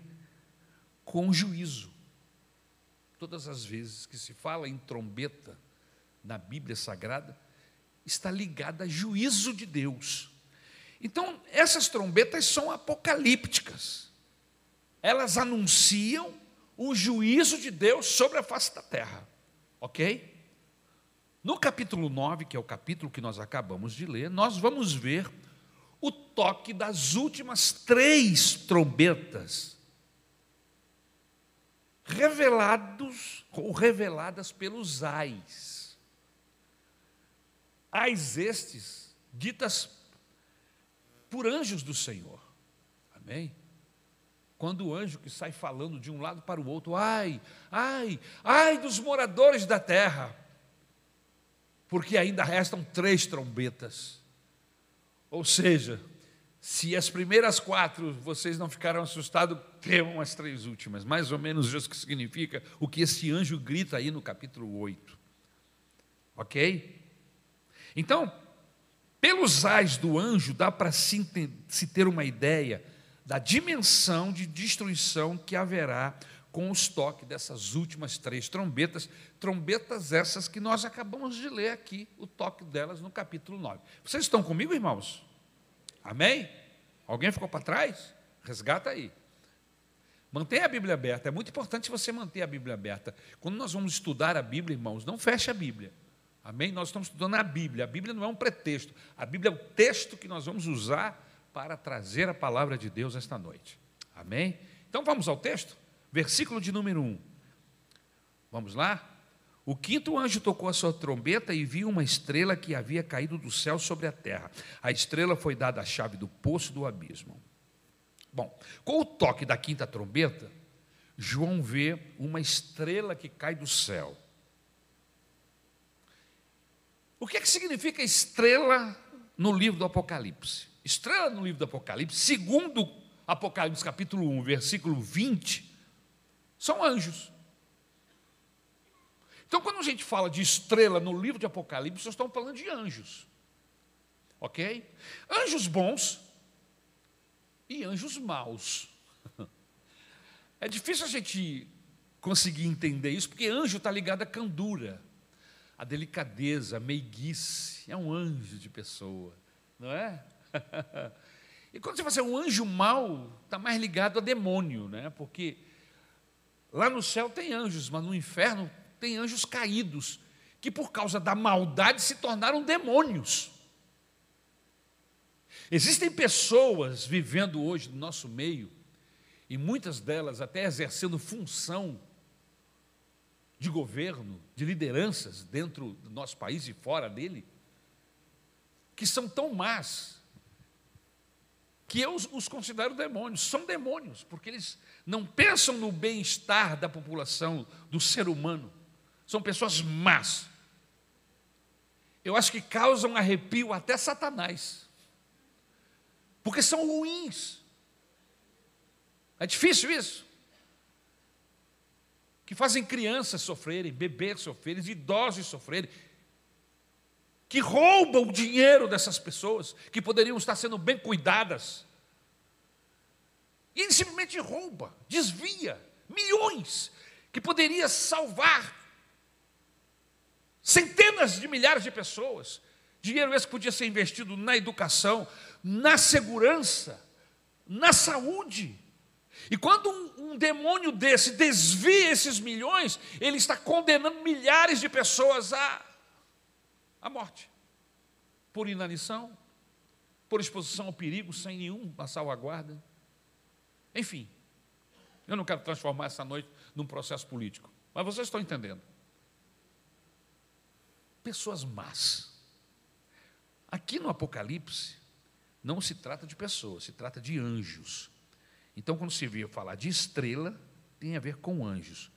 com juízo. Todas as vezes que se fala em trombeta na Bíblia Sagrada, está ligada a juízo de Deus. Então, essas trombetas são apocalípticas. Elas anunciam o juízo de Deus sobre a face da terra. Ok? No capítulo 9, que é o capítulo que nós acabamos de ler, nós vamos ver o toque das últimas três trombetas revelados ou reveladas pelos ais. Ais estes, ditas por anjos do Senhor. Amém? Quando o anjo que sai falando de um lado para o outro, ai, ai, ai dos moradores da terra, porque ainda restam três trombetas. Ou seja, se as primeiras quatro vocês não ficaram assustados, temam as três últimas. Mais ou menos isso que significa o que esse anjo grita aí no capítulo 8. Ok? Então, pelos ais do anjo, dá para se, ter uma ideia da dimensão de destruição que haverá com os toques dessas últimas três trombetas, trombetas essas que nós acabamos de ler aqui, o toque delas no capítulo 9. Vocês estão comigo, irmãos? Amém? Alguém ficou para trás? Resgata aí. Mantenha a Bíblia aberta. É muito importante você manter a Bíblia aberta. Quando nós vamos estudar a Bíblia, irmãos, não feche a Bíblia. Amém? Nós estamos estudando a Bíblia. A Bíblia não é um pretexto. A Bíblia é o texto que nós vamos usar para trazer a palavra de Deus esta noite. Amém? Então vamos ao texto? Versículo de número 1. Vamos lá? O quinto anjo tocou a sua trombeta e viu uma estrela que havia caído do céu sobre a terra. A estrela foi dada a chave do poço do abismo. Bom, com o toque da quinta trombeta, João vê uma estrela que cai do céu. O que, é que significa estrela no livro do Apocalipse? Estrela no livro do Apocalipse, segundo Apocalipse capítulo 1, versículo 20, são anjos. Então, quando a gente fala de estrela no livro de Apocalipse, nós estamos falando de anjos. Ok? Anjos bons e anjos maus. É difícil a gente conseguir entender isso, porque anjo está ligado à candura, à delicadeza, à meiguice. É um anjo de pessoa, não é? E quando você fala assim, um anjo mau, está mais ligado a demônio, né? Porque lá no céu tem anjos, mas no inferno tem anjos caídos, que por causa da maldade se tornaram demônios. Existem pessoas vivendo hoje no nosso meio, e muitas delas até exercendo função de governo, de lideranças dentro do nosso país e fora dele, que são tão más, que eu os considero demônios. São demônios, porque eles não pensam no bem-estar da população, do ser humano. São pessoas más. Eu acho que causam arrepio até Satanás. Porque são ruins. É difícil isso. Que fazem crianças sofrerem, bebês sofrerem, idosos sofrerem. Que roubam o dinheiro dessas pessoas que poderiam estar sendo bem cuidadas. E ele simplesmente rouba, desvia milhões que poderia salvar centenas de milhares de pessoas. Dinheiro esse podia ser investido na educação, na segurança, na saúde. E quando um, um, demônio desse desvia esses milhões, ele está condenando milhares de pessoas à, à morte, por inanição, por exposição ao perigo sem nenhuma salvaguarda. Enfim, eu não quero transformar essa noite num processo político, mas vocês estão entendendo pessoas más. Aqui no Apocalipse, não se trata de pessoas, se trata de anjos. Então, quando se vê falar de estrela, tem a ver com anjos.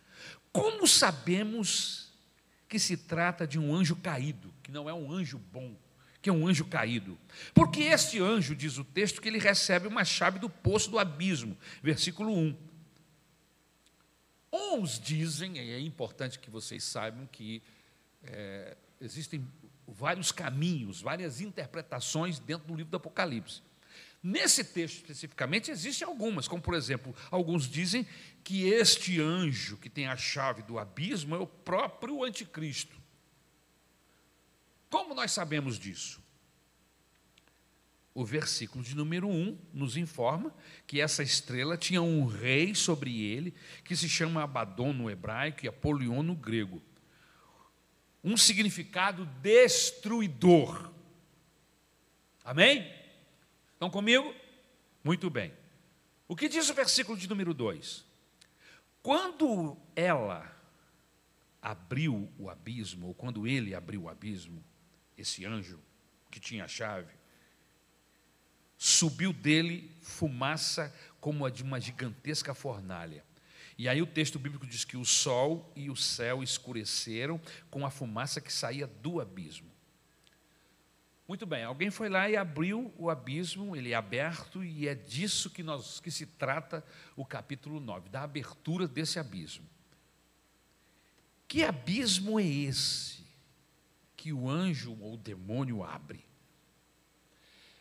Como sabemos que se trata de um anjo caído, que não é um anjo bom, que é um anjo caído? Porque este anjo, diz o texto, que ele recebe uma chave do poço do abismo, versículo 1. Uns dizem, e é importante que vocês saibam que é, existem vários caminhos, várias interpretações dentro do livro do Apocalipse. Nesse texto especificamente existem algumas, como por exemplo, alguns dizem que este anjo que tem a chave do abismo é o próprio anticristo. Como nós sabemos disso? O versículo de número 1 nos informa que essa estrela tinha um rei sobre ele, que se chama Abaddon no hebraico e Apolion no grego um significado destruidor. Amém? Estão comigo? Muito bem. O que diz o versículo de número 2? Quando ela abriu o abismo, ou quando ele abriu o abismo, esse anjo que tinha a chave, subiu dele fumaça como a de uma gigantesca fornalha. E aí o texto bíblico diz que o sol e o céu escureceram com a fumaça que saía do abismo. Muito bem, alguém foi lá e abriu o abismo, ele é aberto, e é disso que, nós, que se trata o capítulo 9, da abertura desse abismo. Que abismo é esse que o anjo ou o demônio abre?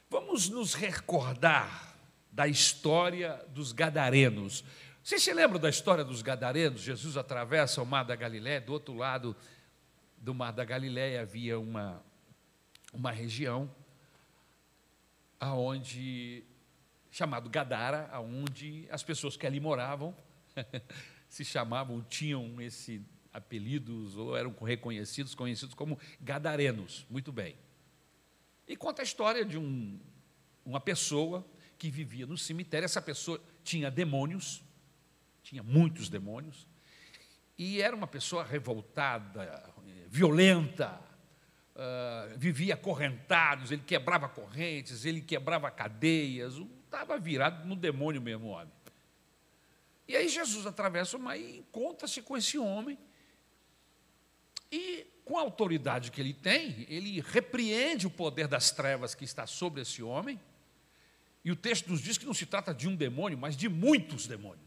Vamos nos recordar da história dos gadarenos. Vocês se lembram da história dos gadarenos? Jesus atravessa o mar da Galiléia, do outro lado do mar da Galiléia havia uma, uma região aonde chamado Gadara, aonde as pessoas que ali moravam se chamavam, tinham esse apelidos ou eram reconhecidos, conhecidos como gadarenos. Muito bem. E conta a história de um, uma pessoa que vivia no cemitério. Essa pessoa tinha demônios, tinha muitos demônios, e era uma pessoa revoltada, violenta, uh, vivia acorrentados, ele quebrava correntes, ele quebrava cadeias, estava virado no demônio mesmo, homem. E aí Jesus atravessa o mar e encontra-se com esse homem, e com a autoridade que ele tem, ele repreende o poder das trevas que está sobre esse homem, e o texto nos diz que não se trata de um demônio, mas de muitos demônios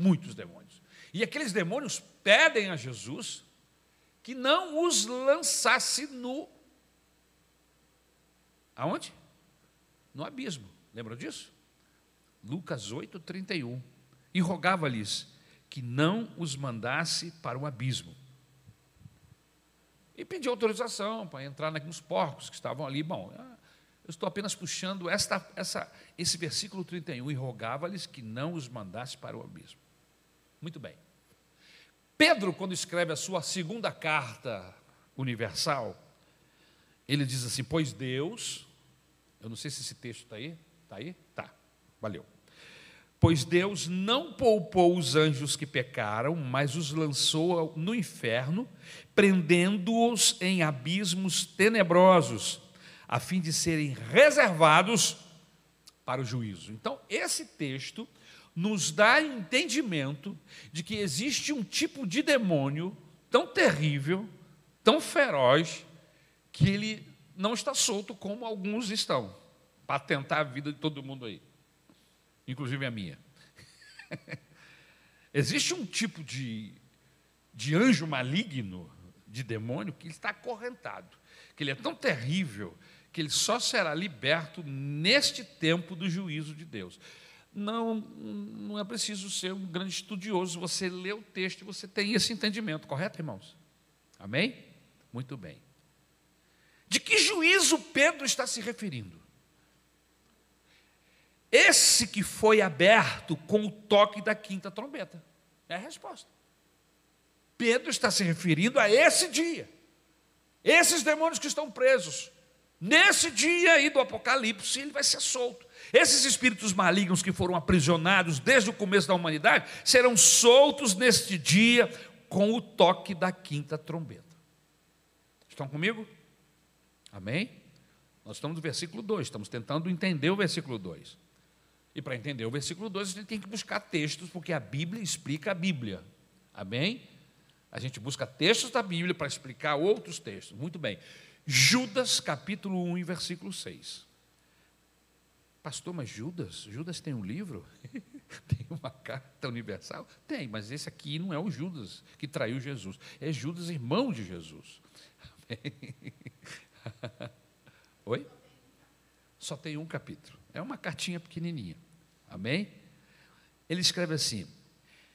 muitos demônios. E aqueles demônios pedem a Jesus que não os lançasse no. Aonde? No abismo. Lembram disso? Lucas 8, 31. E rogava-lhes que não os mandasse para o abismo. E pediu autorização para entrar nos porcos que estavam ali. Bom, eu estou apenas puxando esta, essa, esse versículo 31. E rogava-lhes que não os mandasse para o abismo. Muito bem. Pedro, quando escreve a sua segunda carta universal, ele diz assim: Pois Deus, eu não sei se esse texto está aí, está aí? Tá, valeu. Pois Deus não poupou os anjos que pecaram, mas os lançou no inferno, prendendo-os em abismos tenebrosos, a fim de serem reservados para o juízo. Então, esse texto nos dá entendimento de que existe um tipo de demônio tão terrível, tão feroz, que ele não está solto como alguns estão, para tentar a vida de todo mundo aí, inclusive a minha. existe um tipo de, de anjo maligno, de demônio, que está acorrentado, que ele é tão terrível que ele só será liberto neste tempo do juízo de Deus não, não é preciso ser um grande estudioso, você lê o texto e você tem esse entendimento, correto, irmãos? Amém? Muito bem. De que juízo Pedro está se referindo? Esse que foi aberto com o toque da quinta trombeta. É a resposta. Pedro está se referindo a esse dia. Esses demônios que estão presos. Nesse dia aí do Apocalipse, ele vai ser solto. Esses espíritos malignos que foram aprisionados desde o começo da humanidade serão soltos neste dia com o toque da quinta trombeta. Estão comigo? Amém? Nós estamos no versículo 2, estamos tentando entender o versículo 2. E para entender o versículo 2, a gente tem que buscar textos, porque a Bíblia explica a Bíblia. Amém? A gente busca textos da Bíblia para explicar outros textos. Muito bem. Judas, capítulo 1, versículo 6. Pastor, mas Judas? Judas tem um livro? tem uma carta universal? Tem, mas esse aqui não é o Judas que traiu Jesus. É Judas, irmão de Jesus. Oi? Só tem um capítulo. É uma cartinha pequenininha. Amém? Ele escreve assim: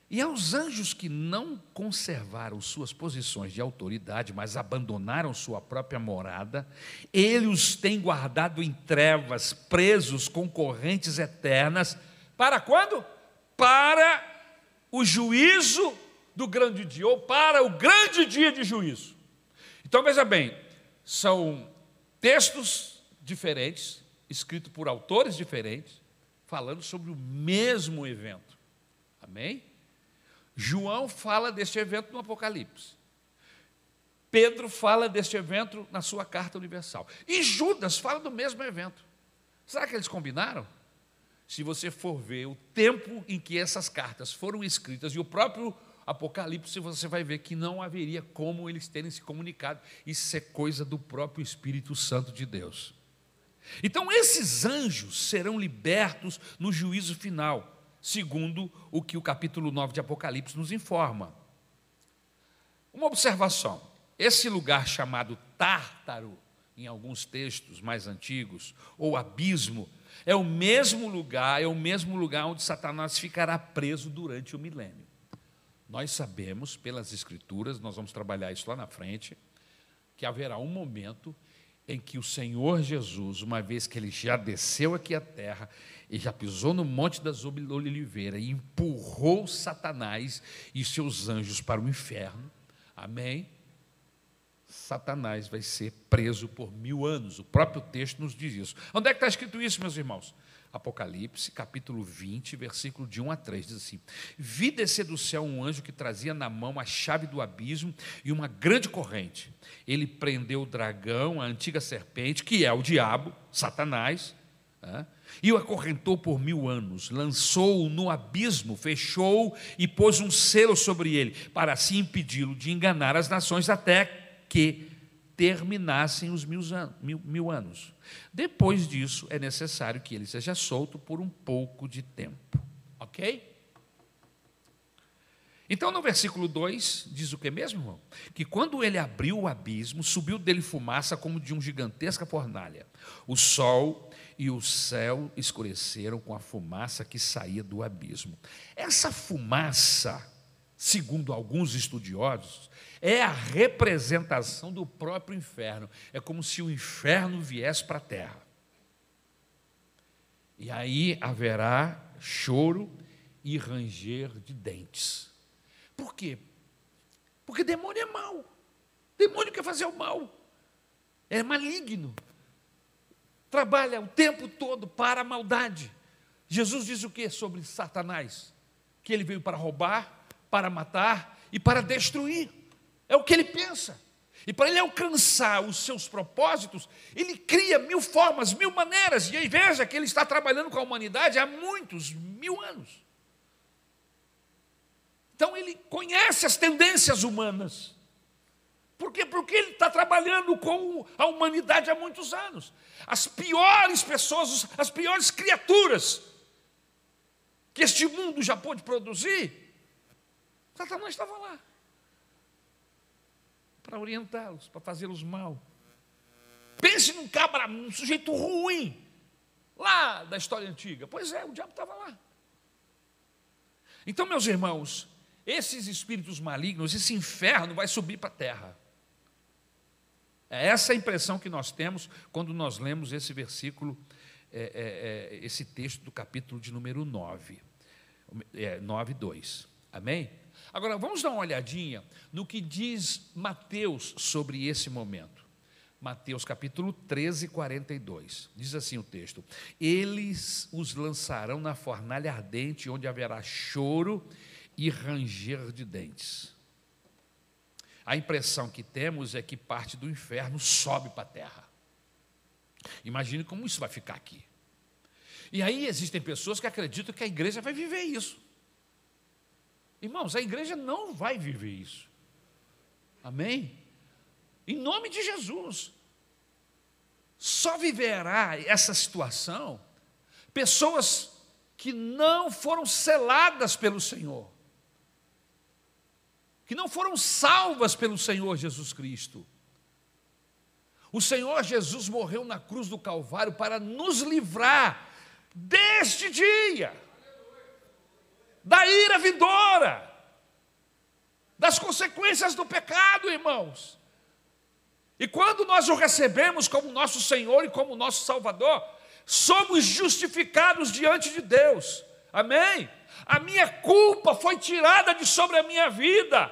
e aos anjos que não conservaram suas posições de autoridade, mas abandonaram sua própria morada, ele os tem guardado em trevas, presos com correntes eternas. Para quando? Para o juízo do grande dia, ou para o grande dia de juízo. Então veja bem, são textos diferentes, escritos por autores diferentes, falando sobre o mesmo evento. Amém? João fala deste evento no Apocalipse. Pedro fala deste evento na sua carta universal. E Judas fala do mesmo evento. Será que eles combinaram? Se você for ver o tempo em que essas cartas foram escritas e o próprio Apocalipse, você vai ver que não haveria como eles terem se comunicado. Isso é coisa do próprio Espírito Santo de Deus. Então, esses anjos serão libertos no juízo final, segundo o que o capítulo 9 de Apocalipse nos informa. Uma observação: esse lugar chamado Tártaro, em alguns textos mais antigos, ou abismo, é o mesmo lugar, é o mesmo lugar onde Satanás ficará preso durante o milênio. Nós sabemos pelas escrituras, nós vamos trabalhar isso lá na frente, que haverá um momento em que o Senhor Jesus, uma vez que ele já desceu aqui à terra e já pisou no Monte das Oliveiras e empurrou Satanás e seus anjos para o inferno, amém? Satanás vai ser preso por mil anos. O próprio texto nos diz isso. Onde é que está escrito isso, meus irmãos? Apocalipse, capítulo 20, versículo de 1 a 3, diz assim: Vi descer do céu um anjo que trazia na mão a chave do abismo e uma grande corrente. Ele prendeu o dragão, a antiga serpente, que é o diabo, Satanás, né? E o acorrentou por mil anos, lançou-o no abismo, fechou e pôs um selo sobre ele, para assim impedi-lo de enganar as nações até que terminassem os mil, mil, mil anos. Depois disso, é necessário que ele seja solto por um pouco de tempo. Ok? Então, no versículo 2, diz o que mesmo, irmão? Que quando ele abriu o abismo, subiu dele fumaça como de uma gigantesca fornalha. O sol e o céu escureceram com a fumaça que saía do abismo. Essa fumaça, segundo alguns estudiosos, é a representação do próprio inferno. É como se o inferno viesse para a terra. E aí haverá choro e ranger de dentes. Por quê? Porque demônio é mau. Demônio quer fazer o mal. É maligno. Trabalha o tempo todo para a maldade. Jesus diz o que sobre Satanás? Que ele veio para roubar, para matar e para destruir. É o que ele pensa. E para ele alcançar os seus propósitos, ele cria mil formas, mil maneiras. E aí veja que ele está trabalhando com a humanidade há muitos, mil anos. Então ele conhece as tendências humanas. Por quê? Porque ele está trabalhando com a humanidade há muitos anos. As piores pessoas, as piores criaturas que este mundo já pôde produzir, Satanás estava lá para orientá-los, para fazê-los mal. Pense num cabra, um sujeito ruim, lá da história antiga. Pois é, o diabo estava lá. Então, meus irmãos, esses espíritos malignos, esse inferno vai subir para a terra. É essa a impressão que nós temos quando nós lemos esse versículo, é, é, é, esse texto do capítulo de número 9, é, 9, 2. Amém? Agora, vamos dar uma olhadinha no que diz Mateus sobre esse momento. Mateus capítulo 13, 42. Diz assim o texto: Eles os lançarão na fornalha ardente, onde haverá choro e ranger de dentes. A impressão que temos é que parte do inferno sobe para a terra. Imagine como isso vai ficar aqui. E aí existem pessoas que acreditam que a igreja vai viver isso. Irmãos, a igreja não vai viver isso. Amém? Em nome de Jesus. Só viverá essa situação pessoas que não foram seladas pelo Senhor, que não foram salvas pelo Senhor Jesus Cristo. O Senhor Jesus morreu na cruz do Calvário para nos livrar deste dia da ira vindoura, das consequências do pecado, irmãos. E quando nós o recebemos como nosso Senhor e como nosso Salvador, somos justificados diante de Deus. Amém? A minha culpa foi tirada de sobre a minha vida.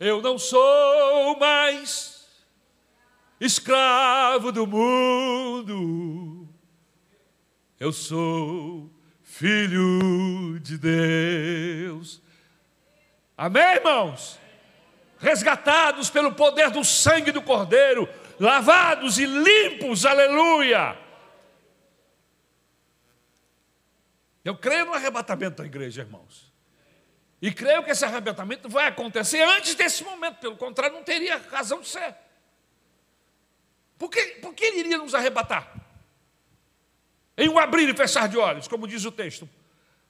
Eu não sou mais escravo do mundo. Eu sou Filho de Deus. Amém, irmãos? Resgatados pelo poder do sangue do Cordeiro, lavados e limpos, aleluia. Eu creio no arrebatamento da igreja, irmãos. E creio que esse arrebatamento vai acontecer antes desse momento, pelo contrário, não teria razão de ser. Por que, por que ele iria nos arrebatar? Em um abrir e fechar de olhos, como diz o texto.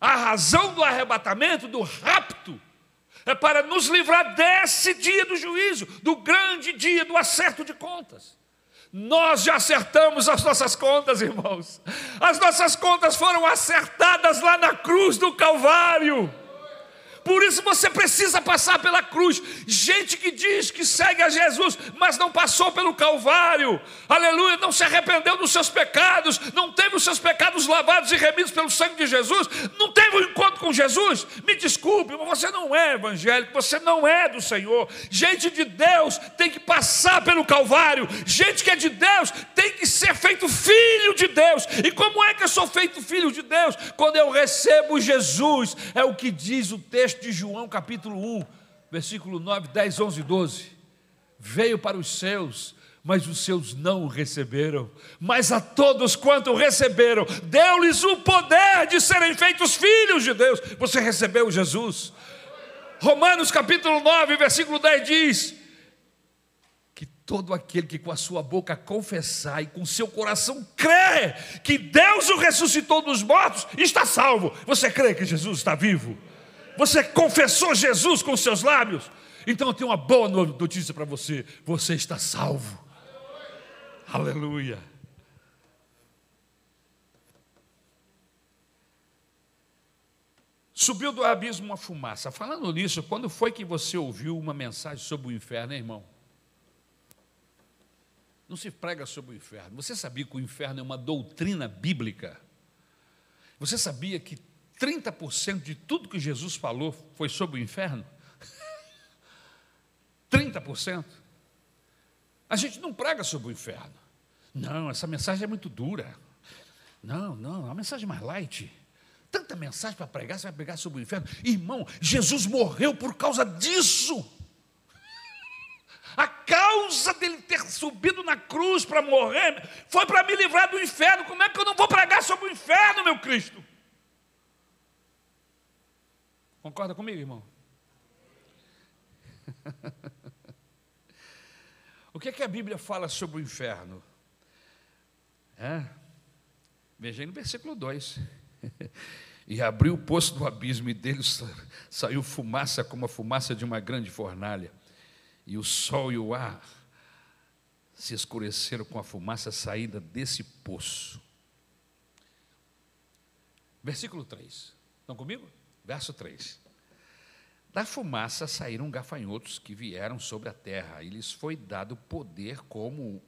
A razão do arrebatamento, do rapto, é para nos livrar desse dia do juízo, do grande dia do acerto de contas. Nós já acertamos as nossas contas, irmãos. As nossas contas foram acertadas lá na cruz do Calvário. Por isso você precisa passar pela cruz. Gente que diz que segue a Jesus, mas não passou pelo Calvário, aleluia, não se arrependeu dos seus pecados, não teve os seus pecados lavados e remidos pelo sangue de Jesus, não teve um encontro com Jesus. Me desculpe, mas você não é evangélico, você não é do Senhor. Gente de Deus tem que passar pelo Calvário, gente que é de Deus tem que ser feito filho de Deus. E como é que eu sou feito filho de Deus? Quando eu recebo Jesus, é o que diz o texto texto de João, capítulo 1, versículo 9, 10, 11 e 12. Veio para os seus, mas os seus não o receberam. Mas a todos quanto receberam, deu-lhes o poder de serem feitos filhos de Deus. Você recebeu Jesus. Romanos capítulo 9, versículo 10 diz: que todo aquele que com a sua boca confessar e com seu coração crê que Deus o ressuscitou dos mortos, está salvo. Você crê que Jesus está vivo? Você confessou Jesus com seus lábios? Então eu tenho uma boa notícia para você: você está salvo. Aleluia. Subiu do abismo uma fumaça. Falando nisso, quando foi que você ouviu uma mensagem sobre o inferno, hein, irmão? Não se prega sobre o inferno. Você sabia que o inferno é uma doutrina bíblica? Você sabia que 30% de tudo que Jesus falou foi sobre o inferno? 30%? A gente não prega sobre o inferno. Não, essa mensagem é muito dura. Não, não, é uma mensagem mais light. Tanta mensagem para pregar, você vai pregar sobre o inferno. Irmão, Jesus morreu por causa disso. A causa dele ter subido na cruz para morrer foi para me livrar do inferno. Como é que eu não vou pregar sobre o inferno, meu Cristo? Concorda comigo, irmão? o que, é que a Bíblia fala sobre o inferno? É? Veja aí no versículo 2. e abriu o poço do abismo, e dele saiu fumaça como a fumaça de uma grande fornalha. E o sol e o ar se escureceram com a fumaça saída desse poço. Versículo 3. Estão comigo? Verso 3. Da fumaça saíram gafanhotos que vieram sobre a terra, e lhes foi dado poder como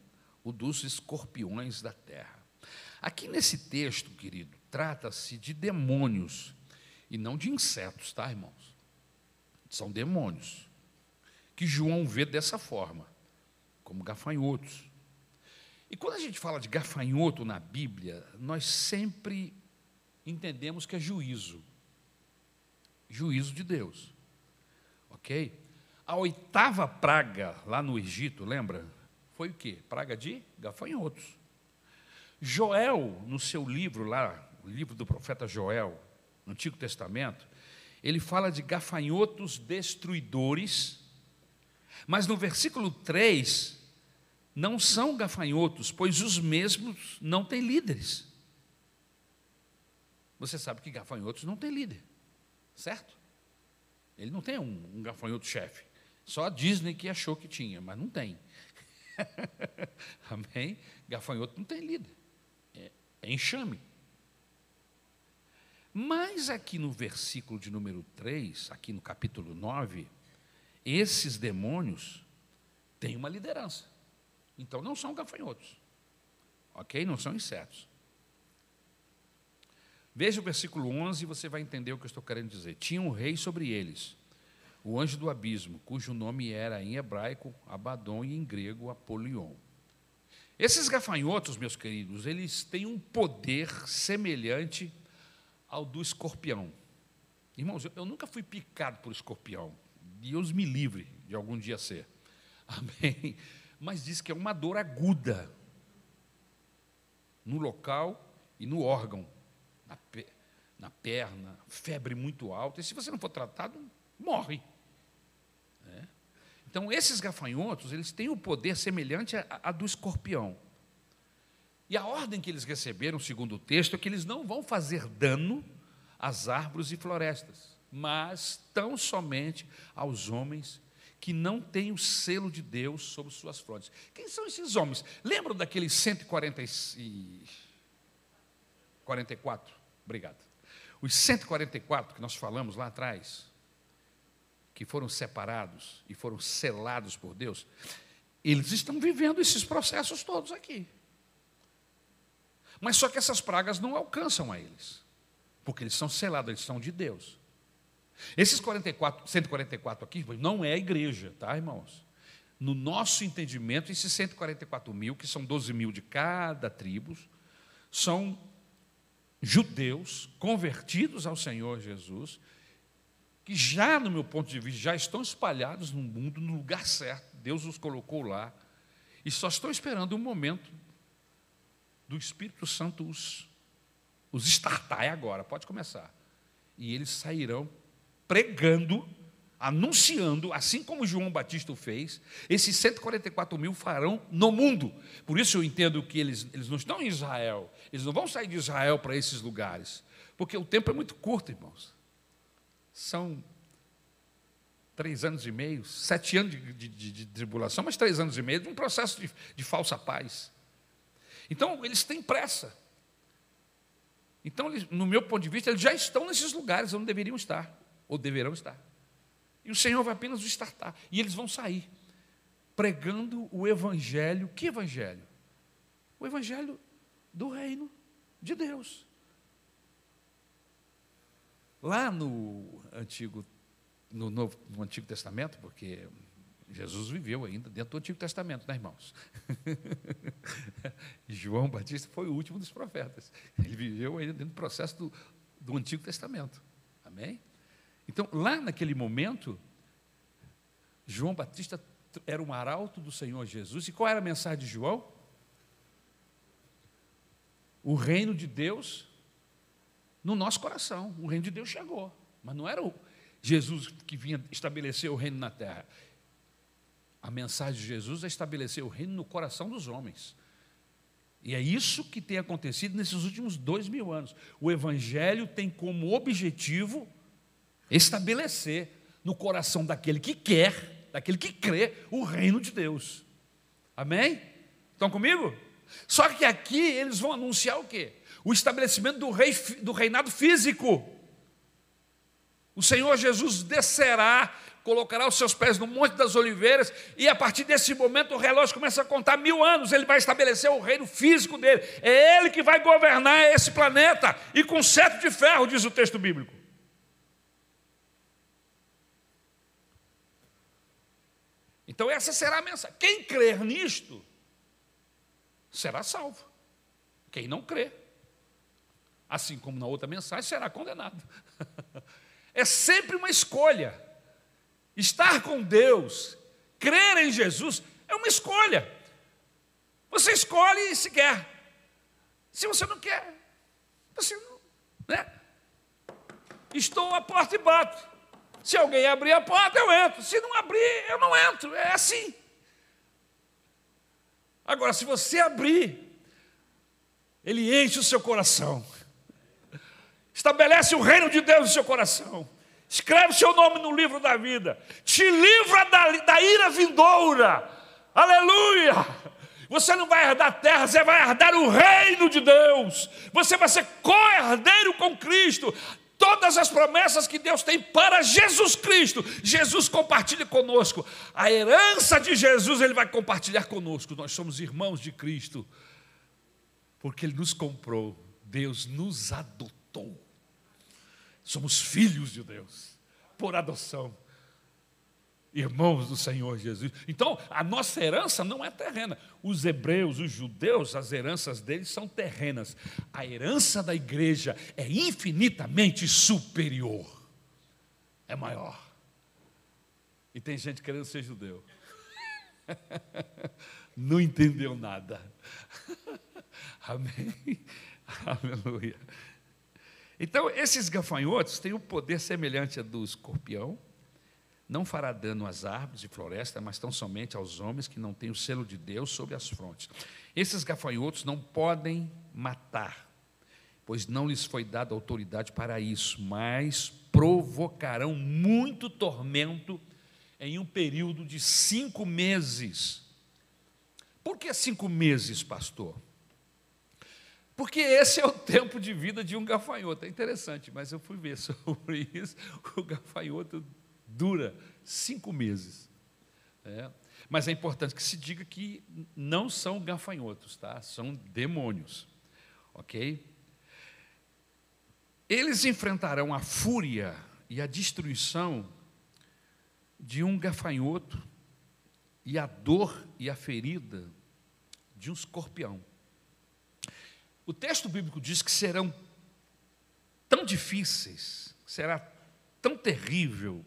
o dos escorpiões da terra. Aqui nesse texto, querido, trata-se de demônios e não de insetos, tá, irmãos? São demônios que João vê dessa forma, como gafanhotos. E quando a gente fala de gafanhoto na Bíblia, nós sempre entendemos que é juízo juízo de Deus. Ok? A oitava praga lá no Egito, lembra? Foi o quê? Praga de gafanhotos. Joel, no seu livro lá, o livro do profeta Joel, no Antigo Testamento, ele fala de gafanhotos destruidores, mas no versículo 3, não são gafanhotos, pois os mesmos não têm líderes. Você sabe que gafanhotos não têm líder. Certo? Ele não tem um, um gafanhoto chefe. Só a Disney que achou que tinha, mas não tem. Amém? Gafanhoto não tem líder. É, é enxame. Mas aqui no versículo de número 3, aqui no capítulo 9, esses demônios têm uma liderança. Então não são gafanhotos. Ok? Não são insetos. Veja o versículo 11 e você vai entender o que eu estou querendo dizer. Tinha um rei sobre eles, o anjo do abismo, cujo nome era em hebraico Abaddon e em grego Apolion. Esses gafanhotos, meus queridos, eles têm um poder semelhante ao do escorpião. Irmãos, eu, eu nunca fui picado por escorpião. Deus me livre de algum dia ser. Amém. Mas diz que é uma dor aguda no local e no órgão, na, pe na perna, febre muito alta. E se você não for tratado, morre. É. Então, esses gafanhotos, eles têm o poder semelhante a do escorpião. E a ordem que eles receberam, segundo o texto, é que eles não vão fazer dano às árvores e florestas, mas tão somente aos homens que não têm o selo de Deus sobre suas frontes. Quem são esses homens? Lembram daqueles 144? Obrigado. Os 144 que nós falamos lá atrás, que foram separados e foram selados por Deus, eles estão vivendo esses processos todos aqui. Mas só que essas pragas não alcançam a eles, porque eles são selados, eles são de Deus. Esses 44, 144 aqui não é a igreja, tá, irmãos? No nosso entendimento, esses 144 mil, que são 12 mil de cada tribo, são judeus convertidos ao Senhor Jesus, que já, no meu ponto de vista, já estão espalhados no mundo, no lugar certo, Deus os colocou lá, e só estão esperando um momento do Espírito Santo os, os estartar. É agora, pode começar. E eles sairão pregando, anunciando, assim como João Batista fez, esses 144 mil farão no mundo. Por isso eu entendo que eles, eles não estão em Israel, eles não vão sair de Israel para esses lugares, porque o tempo é muito curto, irmãos. São três anos e meio, sete anos de, de, de, de tribulação, mas três anos e meio de um processo de, falsa paz. Então, eles têm pressa. Então, no meu ponto de vista, eles já estão nesses lugares onde deveriam estar, ou deverão estar. E o Senhor vai apenas os startar. E eles vão sair pregando o Evangelho. Que Evangelho? O Evangelho do reino de Deus. Lá no Antigo, no, Novo, no Antigo Testamento, porque Jesus viveu ainda dentro do Antigo Testamento, né, irmãos? João Batista foi o último dos profetas. Ele viveu ainda dentro do processo do, do Antigo Testamento. Amém? Então, lá naquele momento, João Batista era um arauto do Senhor Jesus. E qual era a mensagem de João? O reino de Deus no nosso coração. O reino de Deus chegou. Mas não era o Jesus que vinha estabelecer o reino na terra. A mensagem de Jesus é estabelecer o reino no coração dos homens. E é isso que tem acontecido nesses últimos dois mil anos. O Evangelho tem como objetivo estabelecer no coração daquele que quer, daquele que crê, o reino de Deus. Amém? Estão comigo? Só que aqui eles vão anunciar o quê? O estabelecimento do, rei, do reinado físico. O Senhor Jesus descerá colocará os seus pés no Monte das Oliveiras, e a partir desse momento o relógio começa a contar mil anos, ele vai estabelecer o reino físico dele, é ele que vai governar esse planeta, e com cetro de ferro, diz o texto bíblico. Então, essa será a mensagem. Quem crer nisto será salvo. Quem não crer, assim como na outra mensagem, será condenado. É sempre uma escolha. Estar com Deus, crer em Jesus, é uma escolha. Você escolhe se quer. Se você não quer, você não. Né? Estou à porta e bato. Se alguém abrir a porta, eu entro. Se não abrir, eu não entro. É assim. Agora, se você abrir, ele enche o seu coração. Estabelece o reino de Deus no seu coração. Escreve seu nome no livro da vida. Te livra da, da ira vindoura. Aleluia! Você não vai herdar terra, você vai herdar o reino de Deus. Você vai ser co-herdeiro com Cristo. Todas as promessas que Deus tem para Jesus Cristo, Jesus compartilha conosco. A herança de Jesus Ele vai compartilhar conosco. Nós somos irmãos de Cristo, porque Ele nos comprou, Deus nos adotou. Somos filhos de Deus, por adoção. Irmãos do Senhor Jesus. Então, a nossa herança não é terrena. Os hebreus, os judeus, as heranças deles são terrenas. A herança da igreja é infinitamente superior, é maior. E tem gente querendo ser judeu. Não entendeu nada. Amém. Aleluia. Então, esses gafanhotos têm um poder semelhante ao do escorpião não fará dano às árvores e florestas, mas tão somente aos homens que não têm o selo de Deus sobre as frontes. Esses gafanhotos não podem matar, pois não lhes foi dada autoridade para isso, mas provocarão muito tormento em um período de cinco meses. Por que cinco meses, pastor? Porque esse é o tempo de vida de um gafanhoto. É interessante, mas eu fui ver sobre isso. O gafanhoto dura cinco meses. É. Mas é importante que se diga que não são gafanhotos, tá? São demônios, ok? Eles enfrentarão a fúria e a destruição de um gafanhoto e a dor e a ferida de um escorpião. O texto bíblico diz que serão tão difíceis, será tão terrível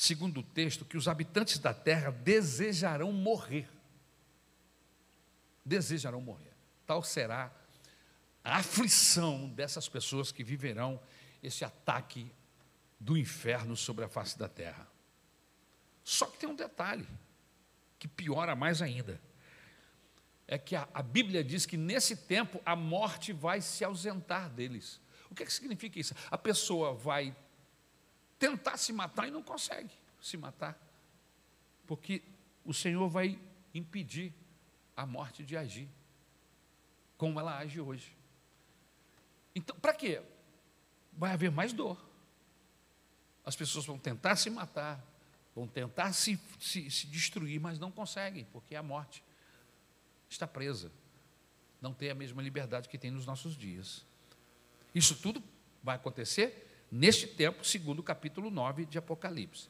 segundo o texto, que os habitantes da terra desejarão morrer. Desejarão morrer. Tal será a aflição dessas pessoas que viverão esse ataque do inferno sobre a face da terra. Só que tem um detalhe que piora mais ainda. É que a, a Bíblia diz que nesse tempo a morte vai se ausentar deles. O que, é que significa isso? A pessoa vai tentar se matar e não consegue se matar, porque o Senhor vai impedir a morte de agir, como ela age hoje. Então, para quê? Vai haver mais dor. As pessoas vão tentar se matar, vão tentar se, se, se destruir, mas não conseguem, porque a morte está presa. Não tem a mesma liberdade que tem nos nossos dias. Isso tudo vai acontecer neste tempo, segundo o capítulo 9 de Apocalipse.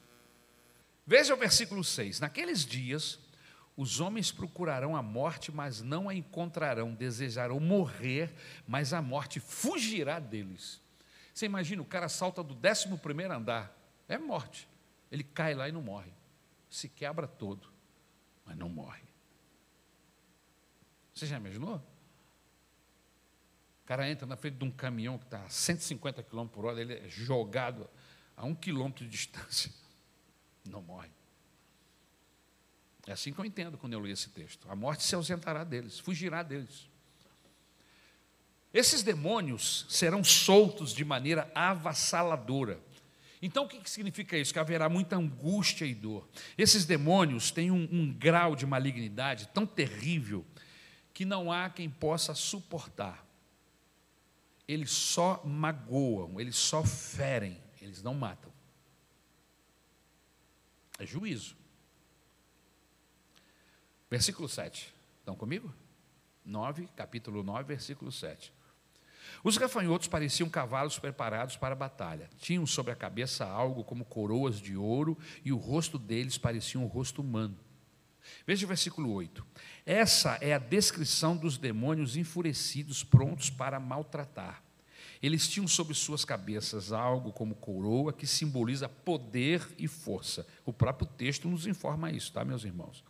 Veja o versículo 6: Naqueles dias, os homens procurarão a morte, mas não a encontrarão, desejarão morrer, mas a morte fugirá deles. Você imagina, o cara salta do 11 primeiro andar, é morte. Ele cai lá e não morre. Se quebra todo, mas não morre. Você já imaginou? Cara entra na frente de um caminhão que está a 150 km por hora, ele é jogado a um quilômetro de distância. Não morre. É assim que eu entendo quando eu leio esse texto. A morte se ausentará deles, fugirá deles. Esses demônios serão soltos de maneira avassaladora. Então, o que significa isso? Que haverá muita angústia e dor. Esses demônios têm um, um grau de malignidade tão terrível que não há quem possa suportar. Eles só magoam, eles só ferem, eles não matam. É juízo. Versículo 7. Estão comigo? 9, capítulo 9, versículo 7. Os gafanhotos pareciam cavalos preparados para a batalha. Tinham sobre a cabeça algo como coroas de ouro e o rosto deles parecia um rosto humano. Veja o versículo 8. Essa é a descrição dos demônios enfurecidos, prontos para maltratar. Eles tinham sobre suas cabeças algo como coroa que simboliza poder e força. O próprio texto nos informa isso, tá, meus irmãos?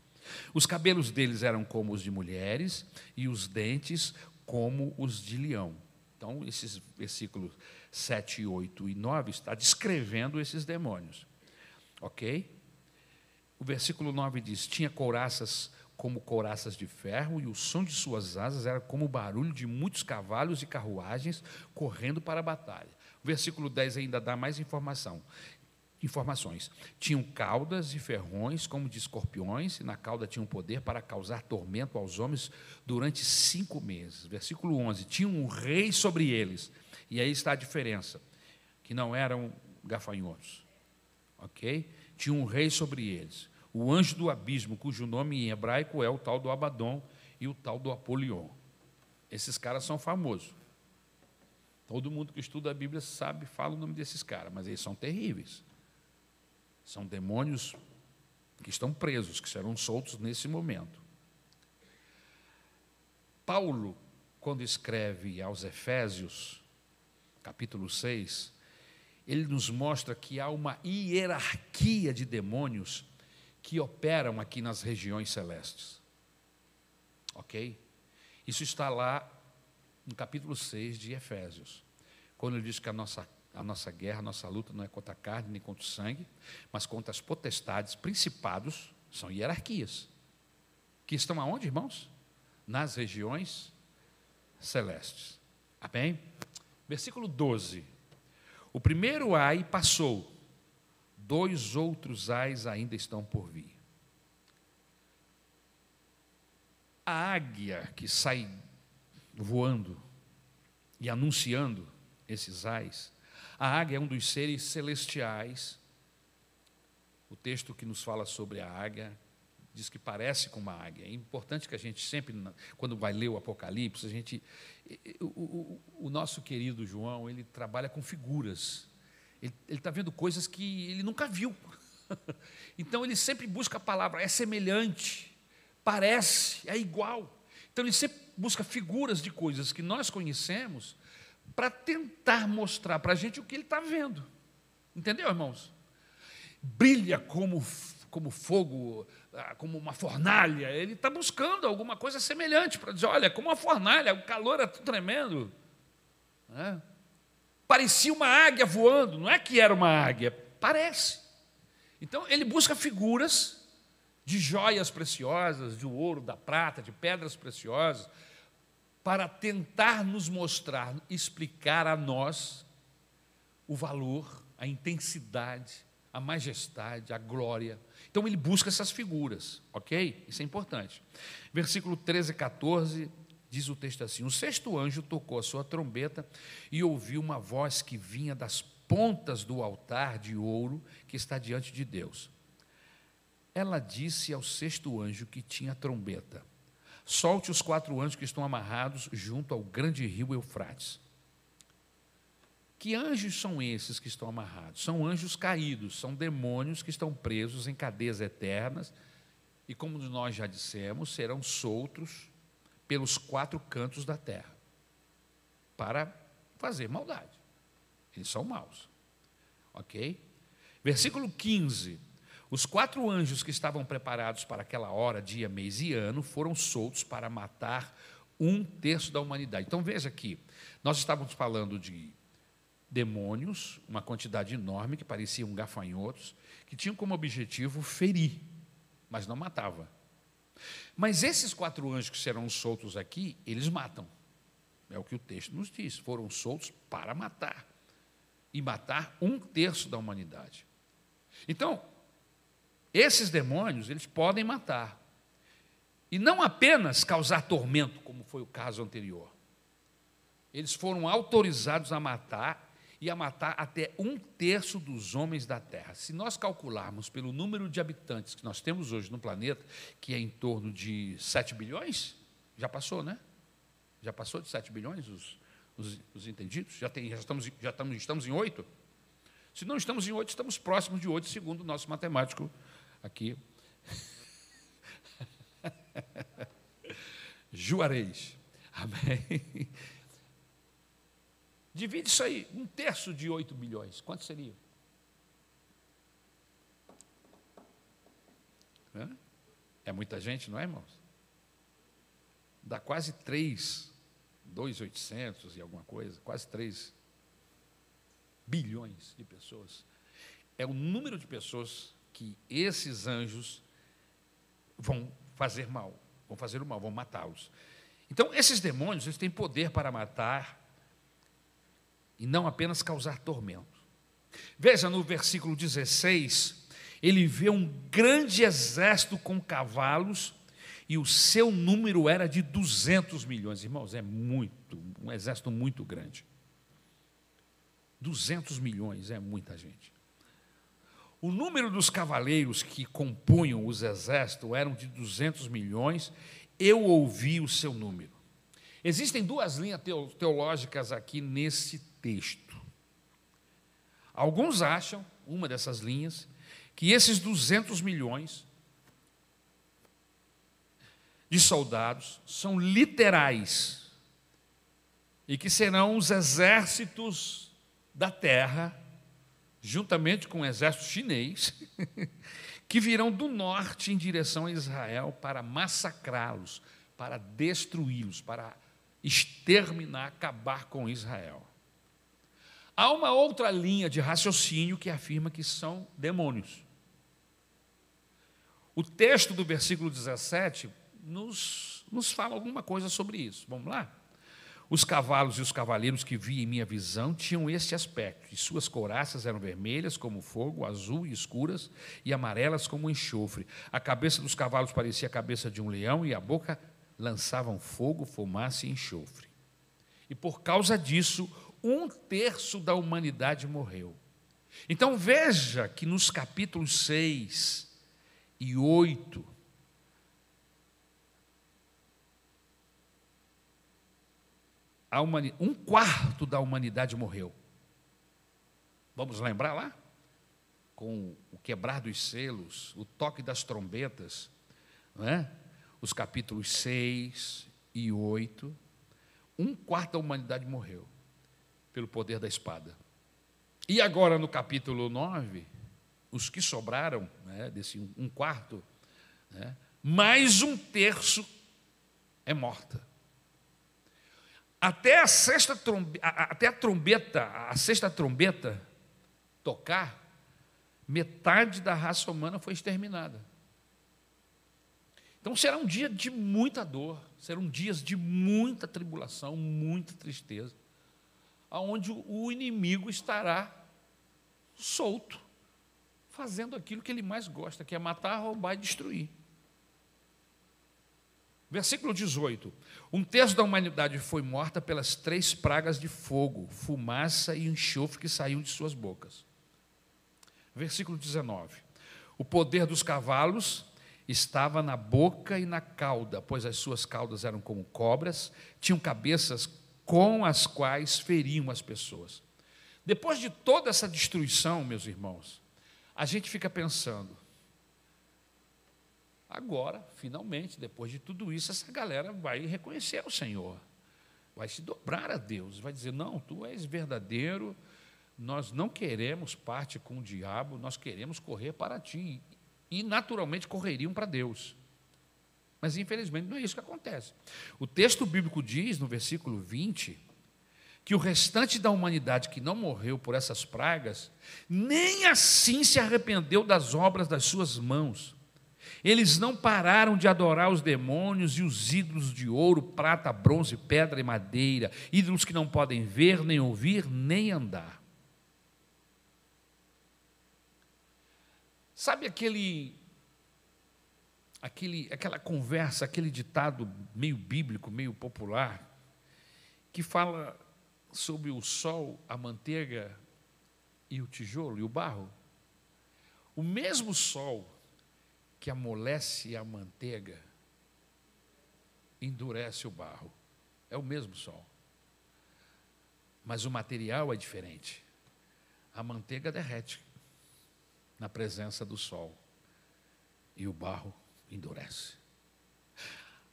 Os cabelos deles eram como os de mulheres e os dentes como os de leão. Então, esses versículos 7, 8 e 9 está descrevendo esses demônios. Ok? O versículo 9 diz: Tinha couraças como couraças de ferro, e o som de suas asas era como o barulho de muitos cavalos e carruagens correndo para a batalha. O versículo 10 ainda dá mais informação. Informações. Tinham caudas e ferrões como de escorpiões, e na cauda tinham poder para causar tormento aos homens durante cinco meses. Versículo 11. Tinha um rei sobre eles. E aí está a diferença: que não eram gafanhotos. Ok? Tinha um rei sobre eles o anjo do abismo, cujo nome em hebraico é o tal do Abaddon e o tal do Apolion. Esses caras são famosos. Todo mundo que estuda a Bíblia sabe, fala o nome desses caras, mas eles são terríveis. São demônios que estão presos, que serão soltos nesse momento. Paulo, quando escreve aos Efésios, capítulo 6, ele nos mostra que há uma hierarquia de demônios que operam aqui nas regiões celestes. Ok? Isso está lá no capítulo 6 de Efésios, quando ele diz que a nossa, a nossa guerra, a nossa luta não é contra a carne nem contra o sangue, mas contra as potestades, principados, são hierarquias. Que estão aonde, irmãos? Nas regiões celestes. Amém? Versículo 12. O primeiro ai passou, dois outros ais ainda estão por vir. A águia que sai voando e anunciando esses ais, a águia é um dos seres celestiais. O texto que nos fala sobre a águia diz que parece com uma águia. É importante que a gente sempre, quando vai ler o Apocalipse, a gente, o, o, o nosso querido João, ele trabalha com figuras. Ele está vendo coisas que ele nunca viu. Então ele sempre busca a palavra, é semelhante, parece, é igual. Então ele sempre busca figuras de coisas que nós conhecemos para tentar mostrar para a gente o que ele está vendo. Entendeu, irmãos? Brilha como, como fogo, ah, como uma fornalha. Ele está buscando alguma coisa semelhante para dizer: olha, como uma fornalha, o calor é tremendo. É? Parecia uma águia voando, não é que era uma águia, parece. Então ele busca figuras de joias preciosas, de ouro, da prata, de pedras preciosas, para tentar nos mostrar, explicar a nós o valor, a intensidade, a majestade, a glória. Então ele busca essas figuras, ok? Isso é importante. Versículo 13 e 14 diz o texto assim: O sexto anjo tocou a sua trombeta e ouviu uma voz que vinha das pontas do altar de ouro que está diante de Deus. Ela disse ao sexto anjo que tinha trombeta: Solte os quatro anjos que estão amarrados junto ao grande rio Eufrates. Que anjos são esses que estão amarrados? São anjos caídos, são demônios que estão presos em cadeias eternas e, como nós já dissemos, serão soltos pelos quatro cantos da terra para fazer maldade. Eles são maus. Ok? Versículo 15 os quatro anjos que estavam preparados para aquela hora, dia, mês e ano, foram soltos para matar um terço da humanidade. Então veja aqui, nós estávamos falando de demônios, uma quantidade enorme que pareciam gafanhotos, que tinham como objetivo ferir, mas não matava. Mas esses quatro anjos que serão soltos aqui, eles matam. É o que o texto nos diz. Foram soltos para matar. E matar um terço da humanidade. Então, esses demônios, eles podem matar. E não apenas causar tormento, como foi o caso anterior. Eles foram autorizados a matar e a matar até um terço dos homens da Terra. Se nós calcularmos pelo número de habitantes que nós temos hoje no planeta, que é em torno de 7 bilhões, já passou, né? Já passou de 7 bilhões os, os, os entendidos? Já, tem, já, estamos, já estamos, estamos em 8? Se não estamos em 8, estamos próximos de 8, segundo o nosso matemático aqui. Juarez. Amém. Divide isso aí, um terço de 8 bilhões. Quanto seria? É muita gente, não é, irmãos? Dá quase 3, 2,800 e alguma coisa, quase 3 bilhões de pessoas. É o número de pessoas que esses anjos vão fazer mal, vão fazer o mal, vão matá-los. Então, esses demônios, eles têm poder para matar e não apenas causar tormento. Veja no versículo 16, ele vê um grande exército com cavalos e o seu número era de 200 milhões. Irmãos, é muito, um exército muito grande. 200 milhões é muita gente. O número dos cavaleiros que compunham os exércitos eram de 200 milhões. Eu ouvi o seu número. Existem duas linhas teológicas aqui nesse texto. Alguns acham, uma dessas linhas, que esses 200 milhões de soldados são literais e que serão os exércitos da terra, juntamente com o exército chinês, que virão do norte em direção a Israel para massacrá-los, para destruí-los, para exterminar, acabar com Israel. Há uma outra linha de raciocínio que afirma que são demônios. O texto do versículo 17 nos, nos fala alguma coisa sobre isso. Vamos lá? Os cavalos e os cavaleiros que vi em minha visão tinham este aspecto, e suas couraças eram vermelhas como fogo, azul e escuras, e amarelas como enxofre. A cabeça dos cavalos parecia a cabeça de um leão, e a boca lançavam fogo, fumaça e enxofre. E por causa disso, um terço da humanidade morreu. Então veja que nos capítulos 6 e 8, um quarto da humanidade morreu. Vamos lembrar lá? Com o quebrar dos selos, o toque das trombetas, é? os capítulos 6 e 8, um quarto da humanidade morreu pelo poder da espada. E agora no capítulo 9, os que sobraram, né, desse um quarto, né, mais um terço é morta. Até a sexta trombeta, até a trombeta, a sexta trombeta tocar, metade da raça humana foi exterminada. Então será um dia de muita dor, serão dias de muita tribulação, muita tristeza, aonde o inimigo estará solto, fazendo aquilo que ele mais gosta, que é matar, roubar e destruir. Versículo 18: Um terço da humanidade foi morta pelas três pragas de fogo, fumaça e enxofre que saíam de suas bocas. Versículo 19: O poder dos cavalos estava na boca e na cauda, pois as suas caudas eram como cobras, tinham cabeças com as quais feriam as pessoas. Depois de toda essa destruição, meus irmãos, a gente fica pensando, Agora, finalmente, depois de tudo isso, essa galera vai reconhecer o Senhor, vai se dobrar a Deus, vai dizer: Não, tu és verdadeiro, nós não queremos parte com o diabo, nós queremos correr para ti. E naturalmente correriam para Deus. Mas infelizmente não é isso que acontece. O texto bíblico diz, no versículo 20, que o restante da humanidade que não morreu por essas pragas, nem assim se arrependeu das obras das suas mãos eles não pararam de adorar os demônios e os ídolos de ouro, prata, bronze, pedra e madeira, ídolos que não podem ver, nem ouvir, nem andar. Sabe aquele aquele aquela conversa, aquele ditado meio bíblico, meio popular, que fala sobre o sol, a manteiga e o tijolo e o barro? O mesmo sol que amolece a manteiga, endurece o barro. É o mesmo sol. Mas o material é diferente. A manteiga derrete na presença do sol e o barro endurece.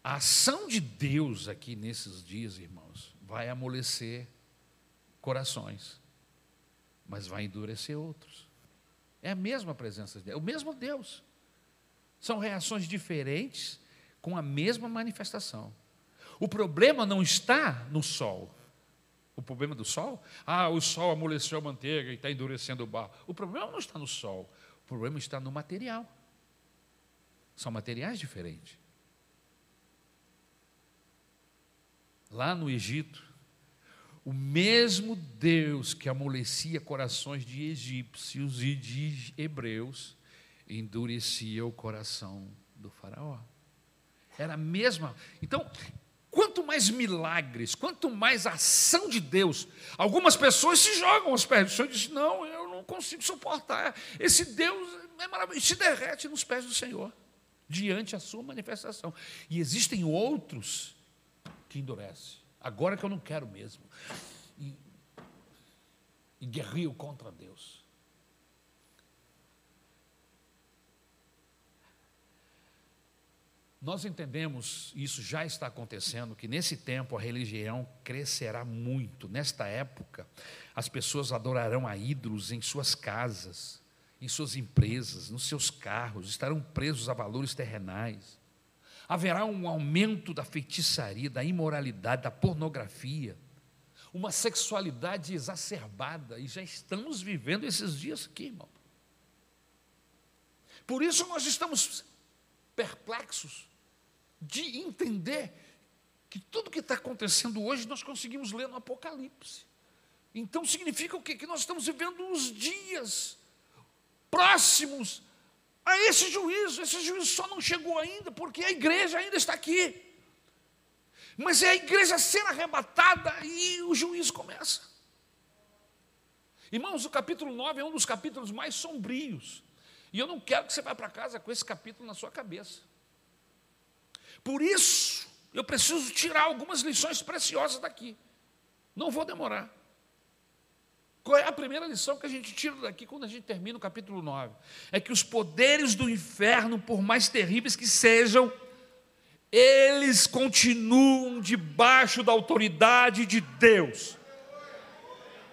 A ação de Deus aqui nesses dias, irmãos, vai amolecer corações, mas vai endurecer outros. É a mesma presença de Deus, é o mesmo Deus. São reações diferentes com a mesma manifestação. O problema não está no sol. O problema do sol? Ah, o sol amoleceu a manteiga e está endurecendo o barro. O problema não está no sol. O problema está no material. São materiais diferentes. Lá no Egito, o mesmo Deus que amolecia corações de egípcios e de hebreus, endurecia o coração do faraó. Era a mesma. Então, quanto mais milagres, quanto mais ação de Deus, algumas pessoas se jogam aos pés do Senhor e dizem: Não, eu não consigo suportar. Esse Deus é maravilhoso. Se derrete nos pés do Senhor, diante a sua manifestação. E existem outros que endurecem. Agora que eu não quero mesmo. E, e contra Deus. Nós entendemos, isso já está acontecendo, que nesse tempo a religião crescerá muito. Nesta época, as pessoas adorarão a ídolos em suas casas, em suas empresas, nos seus carros, estarão presos a valores terrenais. Haverá um aumento da feitiçaria, da imoralidade, da pornografia, uma sexualidade exacerbada, e já estamos vivendo esses dias aqui, irmão. Por isso nós estamos perplexos de entender que tudo que está acontecendo hoje nós conseguimos ler no Apocalipse. Então significa o quê? Que nós estamos vivendo uns dias próximos a esse juízo. Esse juízo só não chegou ainda porque a igreja ainda está aqui. Mas é a igreja sendo arrebatada e o juízo começa. Irmãos, o capítulo 9 é um dos capítulos mais sombrios. E eu não quero que você vá para casa com esse capítulo na sua cabeça. Por isso, eu preciso tirar algumas lições preciosas daqui. Não vou demorar. Qual é a primeira lição que a gente tira daqui quando a gente termina o capítulo 9? É que os poderes do inferno, por mais terríveis que sejam, eles continuam debaixo da autoridade de Deus.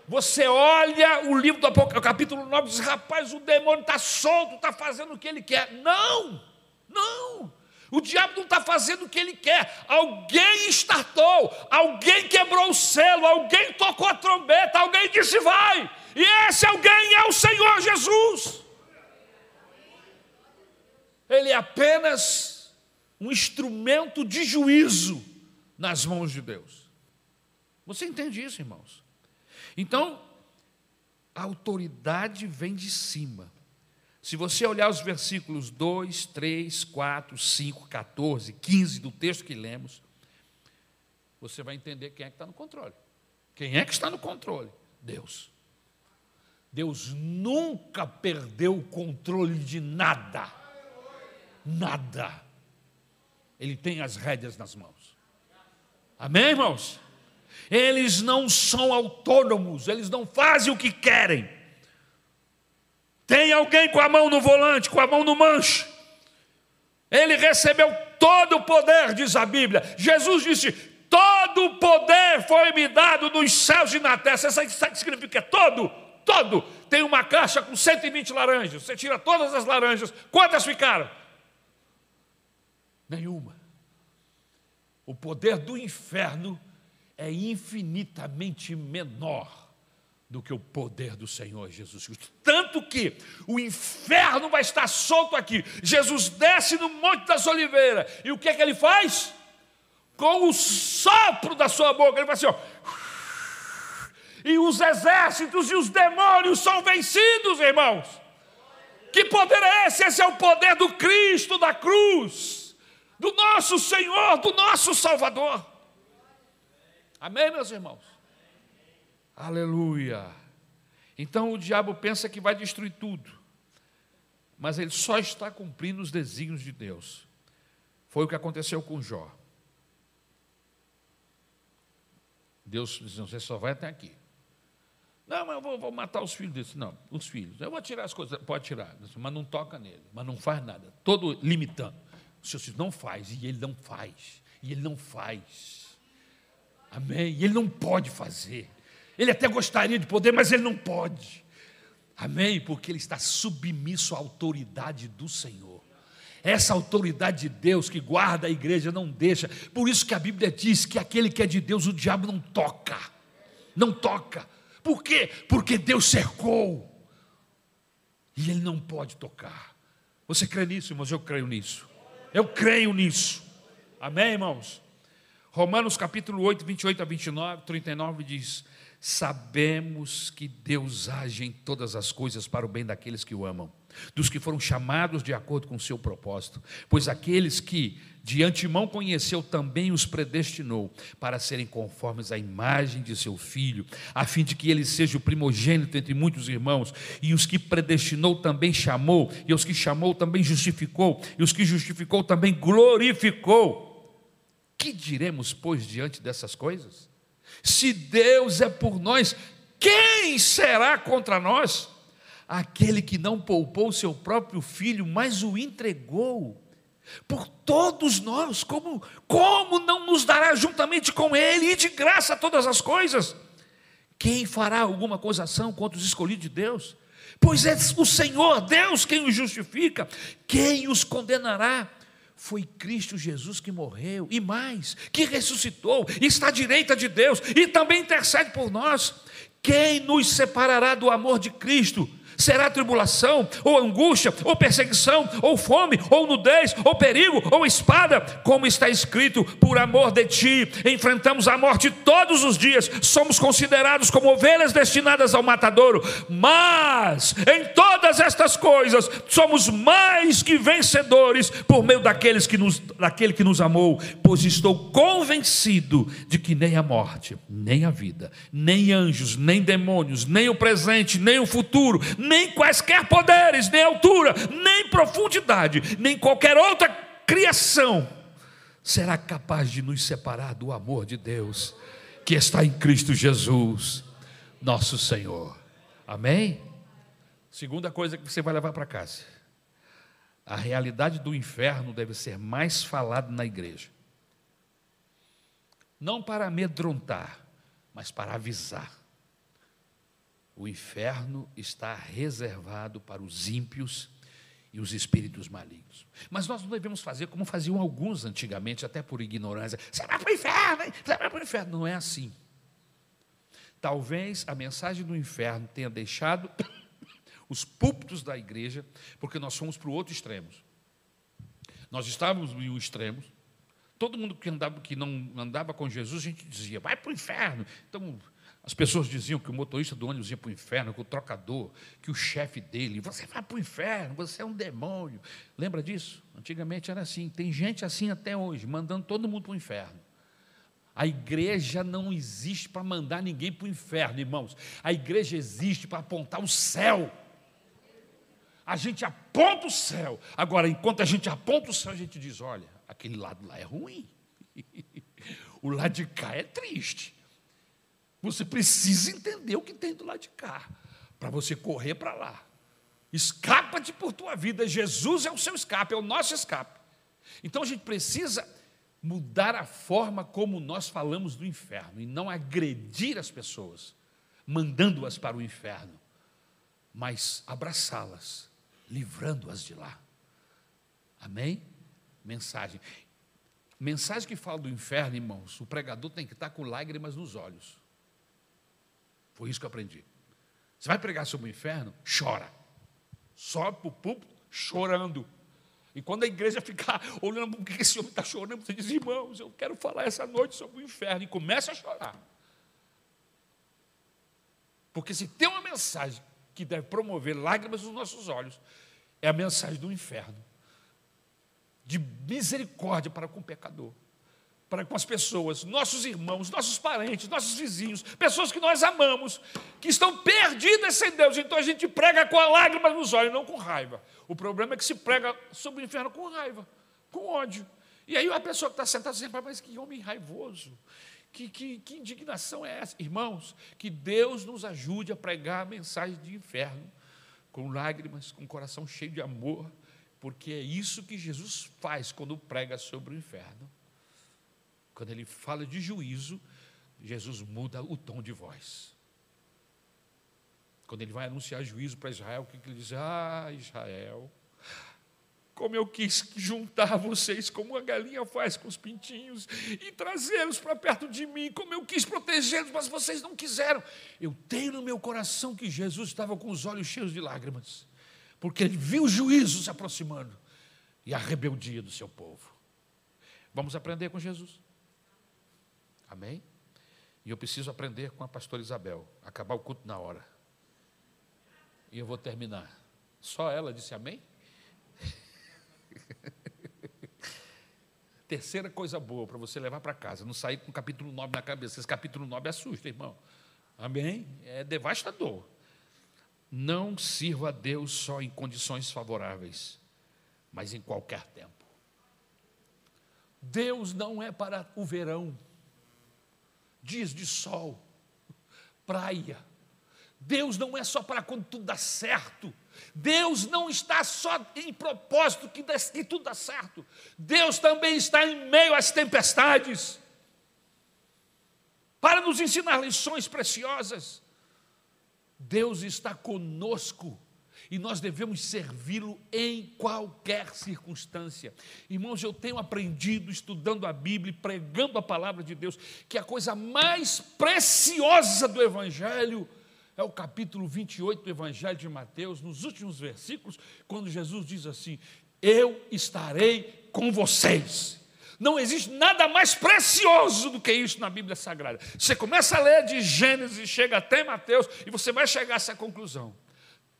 Você olha o livro do Apocalipse, capítulo 9, e diz: rapaz, o demônio está solto, está fazendo o que ele quer. Não, não. O diabo não está fazendo o que ele quer. Alguém startou, alguém quebrou o selo, alguém tocou a trombeta, alguém disse vai. E esse alguém é o Senhor Jesus. Ele é apenas um instrumento de juízo nas mãos de Deus. Você entende isso, irmãos? Então, a autoridade vem de cima. Se você olhar os versículos 2, 3, 4, 5, 14, 15 do texto que lemos, você vai entender quem é que está no controle. Quem é que está no controle? Deus. Deus nunca perdeu o controle de nada. Nada. Ele tem as rédeas nas mãos. Amém, irmãos? Eles não são autônomos, eles não fazem o que querem. Tem alguém com a mão no volante, com a mão no manche. Ele recebeu todo o poder, diz a Bíblia. Jesus disse: Todo o poder foi me dado nos céus e na terra. Você sabe o que significa? Todo, todo. Tem uma caixa com 120 laranjas. Você tira todas as laranjas. Quantas ficaram? Nenhuma. O poder do inferno é infinitamente menor do que o poder do Senhor Jesus Cristo. Tanto que o inferno vai estar solto aqui. Jesus desce no Monte das Oliveiras. E o que é que ele faz? Com o sopro da sua boca, ele faz assim, ó. E os exércitos e os demônios são vencidos, irmãos. Que poder é esse? Esse é o poder do Cristo da cruz, do nosso Senhor, do nosso Salvador. Amém, meus irmãos? Aleluia. Então o diabo pensa que vai destruir tudo, mas ele só está cumprindo os desígnios de Deus. Foi o que aconteceu com Jó. Deus disse: você só vai até aqui. Não, mas eu vou, vou matar os filhos desse. Não, os filhos. Eu vou tirar as coisas. Pode tirar, mas não toca nele, mas não faz nada. Todo limitando. O Senhor diz, não faz, e ele não faz, e ele não faz. Amém? E ele não pode fazer. Ele até gostaria de poder, mas ele não pode. Amém? Porque ele está submisso à autoridade do Senhor. Essa autoridade de Deus que guarda a igreja não deixa. Por isso que a Bíblia diz que aquele que é de Deus, o diabo não toca. Não toca. Por quê? Porque Deus cercou. E ele não pode tocar. Você crê nisso, irmãos? Eu creio nisso. Eu creio nisso. Amém, irmãos? Romanos capítulo 8, 28 a 29, 39 diz: Sabemos que Deus age em todas as coisas para o bem daqueles que o amam, dos que foram chamados de acordo com o seu propósito, pois aqueles que de antemão conheceu também os predestinou para serem conformes à imagem de seu filho, a fim de que ele seja o primogênito entre muitos irmãos, e os que predestinou também chamou, e os que chamou também justificou, e os que justificou também glorificou. Que diremos, pois, diante dessas coisas? Se Deus é por nós, quem será contra nós? Aquele que não poupou seu próprio filho, mas o entregou. por todos nós, como, como não nos dará juntamente com Ele e de graça todas as coisas? Quem fará alguma acusação contra os escolhidos de Deus? Pois é o Senhor, Deus, quem os justifica, quem os condenará? Foi Cristo Jesus que morreu, e mais, que ressuscitou, está à direita de Deus e também intercede por nós. Quem nos separará do amor de Cristo? Será tribulação, ou angústia, ou perseguição, ou fome, ou nudez, ou perigo, ou espada, como está escrito, por amor de ti, enfrentamos a morte todos os dias, somos considerados como ovelhas destinadas ao matadouro, mas em todas estas coisas somos mais que vencedores por meio daqueles que nos, daquele que nos amou, pois estou convencido de que nem a morte, nem a vida, nem anjos, nem demônios, nem o presente, nem o futuro, nem quaisquer poderes, nem altura, nem profundidade, nem qualquer outra criação será capaz de nos separar do amor de Deus que está em Cristo Jesus, nosso Senhor. Amém? Segunda coisa que você vai levar para casa. A realidade do inferno deve ser mais falada na igreja. Não para amedrontar, mas para avisar. O inferno está reservado para os ímpios e os espíritos malignos. Mas nós não devemos fazer como faziam alguns antigamente, até por ignorância. Você vai para o inferno, hein? você vai para o inferno. Não é assim. Talvez a mensagem do inferno tenha deixado os púlpitos da igreja, porque nós fomos para o outro extremo. Nós estávamos em um extremo. Todo mundo que, andava, que não andava com Jesus, a gente dizia, vai para o inferno. Então, as pessoas diziam que o motorista do ônibus ia para o inferno, que o trocador, que o chefe dele, você vai para o inferno, você é um demônio. Lembra disso? Antigamente era assim. Tem gente assim até hoje, mandando todo mundo para o inferno. A igreja não existe para mandar ninguém para o inferno, irmãos. A igreja existe para apontar o céu. A gente aponta o céu. Agora, enquanto a gente aponta o céu, a gente diz: olha, aquele lado lá é ruim. o lado de cá é triste. Você precisa entender o que tem do lado de cá, para você correr para lá. Escapa-te por tua vida. Jesus é o seu escape, é o nosso escape. Então a gente precisa mudar a forma como nós falamos do inferno e não agredir as pessoas, mandando-as para o inferno, mas abraçá-las, livrando-as de lá. Amém? Mensagem. Mensagem que fala do inferno, irmãos, o pregador tem que estar com lágrimas nos olhos. Foi isso que eu aprendi. Você vai pregar sobre o inferno? Chora. Sobe para o púlpito chorando. E quando a igreja ficar olhando por que esse homem está chorando, você diz, irmãos, eu quero falar essa noite sobre o inferno. E começa a chorar. Porque se tem uma mensagem que deve promover lágrimas nos nossos olhos, é a mensagem do inferno. De misericórdia para com o pecador para com as pessoas, nossos irmãos, nossos parentes, nossos vizinhos, pessoas que nós amamos, que estão perdidas sem Deus. Então a gente prega com a lágrima nos olhos, não com raiva. O problema é que se prega sobre o inferno com raiva, com ódio. E aí a pessoa que está sentada sempre, mas que homem raivoso, que, que, que indignação é essa? Irmãos, que Deus nos ajude a pregar a mensagem de inferno, com lágrimas, com coração cheio de amor, porque é isso que Jesus faz quando prega sobre o inferno. Quando ele fala de juízo, Jesus muda o tom de voz. Quando ele vai anunciar juízo para Israel, o que ele diz? Ah, Israel, como eu quis juntar vocês, como a galinha faz com os pintinhos, e trazê-los para perto de mim, como eu quis protegê-los, mas vocês não quiseram. Eu tenho no meu coração que Jesus estava com os olhos cheios de lágrimas, porque ele viu o juízo se aproximando e a rebeldia do seu povo. Vamos aprender com Jesus. Amém? E eu preciso aprender com a pastora Isabel, acabar o culto na hora. E eu vou terminar. Só ela disse amém? Terceira coisa boa para você levar para casa, não sair com o capítulo 9 na cabeça. Esse capítulo 9 assusta, irmão. Amém? É devastador. Não sirva a Deus só em condições favoráveis, mas em qualquer tempo. Deus não é para o verão dias de sol, praia. Deus não é só para quando tudo dá certo. Deus não está só em propósito que, que tudo dá certo. Deus também está em meio às tempestades para nos ensinar lições preciosas. Deus está conosco e nós devemos servi-lo em qualquer circunstância. Irmãos, eu tenho aprendido, estudando a Bíblia e pregando a palavra de Deus, que a coisa mais preciosa do Evangelho é o capítulo 28 do Evangelho de Mateus, nos últimos versículos, quando Jesus diz assim: Eu estarei com vocês. Não existe nada mais precioso do que isso na Bíblia Sagrada. Você começa a ler de Gênesis chega até Mateus, e você vai chegar a essa conclusão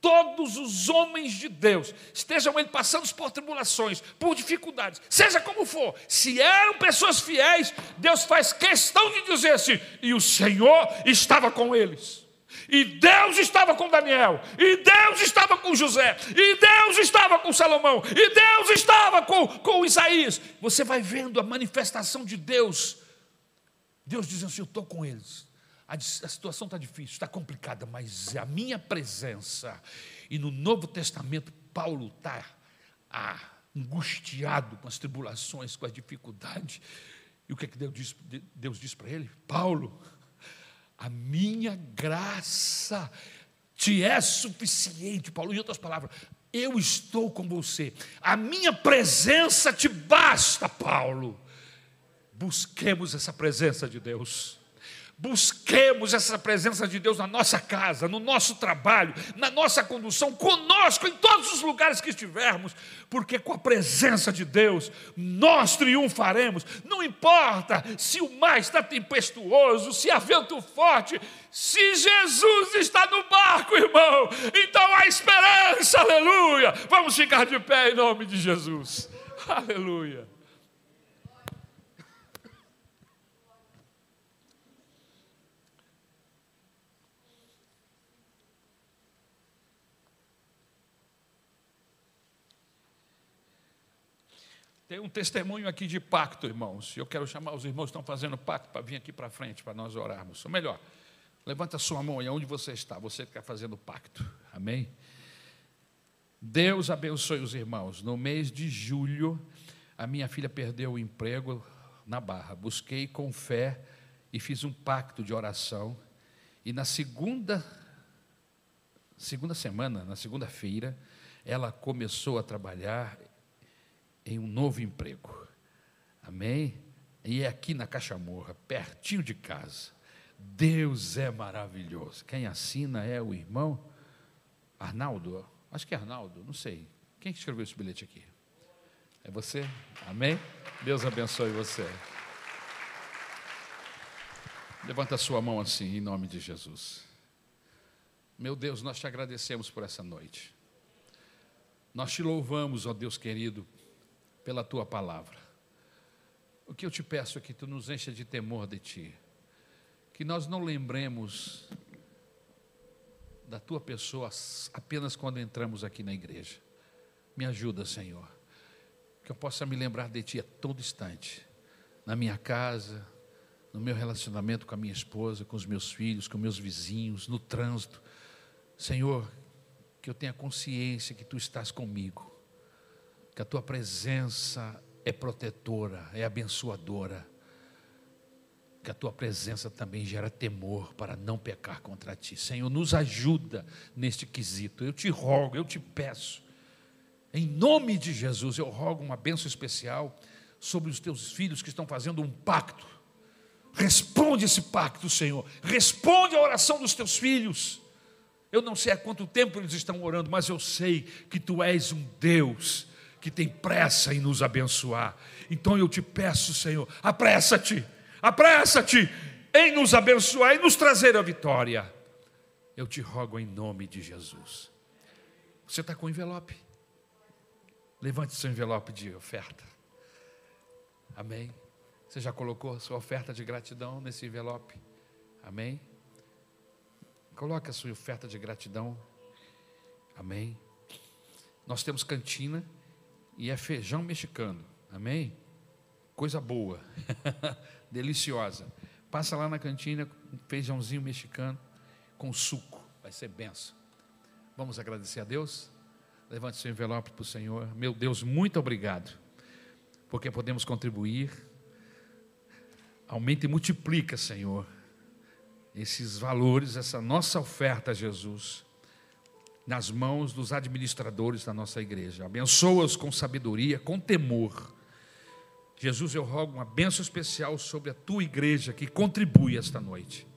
todos os homens de Deus, estejam eles passando por tribulações, por dificuldades, seja como for, se eram pessoas fiéis, Deus faz questão de dizer assim: e o Senhor estava com eles. E Deus estava com Daniel, e Deus estava com José, e Deus estava com Salomão, e Deus estava com, com Isaías. Você vai vendo a manifestação de Deus. Deus diz assim: Eu estou com eles a, situação está difícil, está complicada, mas a minha presença, e no Novo Testamento, Paulo está ah, angustiado com as tribulações, com as dificuldades. E o que, é que Deus disse, Deus disse para ele? Paulo, a minha graça te é suficiente, Paulo. Em outras palavras, eu estou com você, a minha presença te basta, Paulo. Busquemos essa presença de Deus. Busquemos essa presença de Deus na nossa casa, no nosso trabalho, na nossa condução, conosco, em todos os lugares que estivermos, porque com a presença de Deus nós triunfaremos. Não importa se o mar está tempestuoso, se há vento forte, se Jesus está no barco, irmão, então há esperança, aleluia. Vamos ficar de pé em nome de Jesus, aleluia. Tem um testemunho aqui de pacto, irmãos. Eu quero chamar os irmãos que estão fazendo pacto para vir aqui para frente, para nós orarmos. Ou melhor, levanta sua mão aí onde você está, você que está fazendo pacto. Amém? Deus abençoe os irmãos. No mês de julho, a minha filha perdeu o emprego na barra. Busquei com fé e fiz um pacto de oração. E na segunda, segunda semana, na segunda-feira, ela começou a trabalhar em um novo emprego. Amém? E é aqui na Cachamorra, pertinho de casa. Deus é maravilhoso. Quem assina é o irmão Arnaldo. Acho que é Arnaldo, não sei. Quem escreveu esse bilhete aqui? É você? Amém? Deus abençoe você. Levanta a sua mão assim, em nome de Jesus. Meu Deus, nós te agradecemos por essa noite. Nós te louvamos, ó Deus querido, pela tua palavra. O que eu te peço é que tu nos encha de temor de ti, que nós não lembremos da tua pessoa apenas quando entramos aqui na igreja. Me ajuda, Senhor, que eu possa me lembrar de ti a todo instante, na minha casa, no meu relacionamento com a minha esposa, com os meus filhos, com meus vizinhos, no trânsito. Senhor, que eu tenha consciência que tu estás comigo que a tua presença é protetora, é abençoadora, que a tua presença também gera temor para não pecar contra ti. Senhor, nos ajuda neste quesito. Eu te rogo, eu te peço, em nome de Jesus, eu rogo uma bênção especial sobre os teus filhos que estão fazendo um pacto. Responde esse pacto, Senhor. Responde a oração dos teus filhos. Eu não sei há quanto tempo eles estão orando, mas eu sei que tu és um Deus que tem pressa em nos abençoar. Então eu te peço, Senhor, apressa-te, apressa-te em nos abençoar e nos trazer a vitória. Eu te rogo em nome de Jesus. Você está com envelope? Levante seu envelope de oferta. Amém. Você já colocou a sua oferta de gratidão nesse envelope? Amém. Coloque a sua oferta de gratidão. Amém. Nós temos cantina e é feijão mexicano. Amém? Coisa boa, deliciosa. Passa lá na cantina, um feijãozinho mexicano com suco, vai ser benção. Vamos agradecer a Deus? Levante seu envelope para o Senhor. Meu Deus, muito obrigado, porque podemos contribuir. Aumenta e multiplica, Senhor, esses valores, essa nossa oferta a Jesus, nas mãos dos administradores da nossa igreja. Abençoa-os com sabedoria, com temor. Jesus, eu rogo uma bênção especial sobre a tua igreja que contribui esta noite.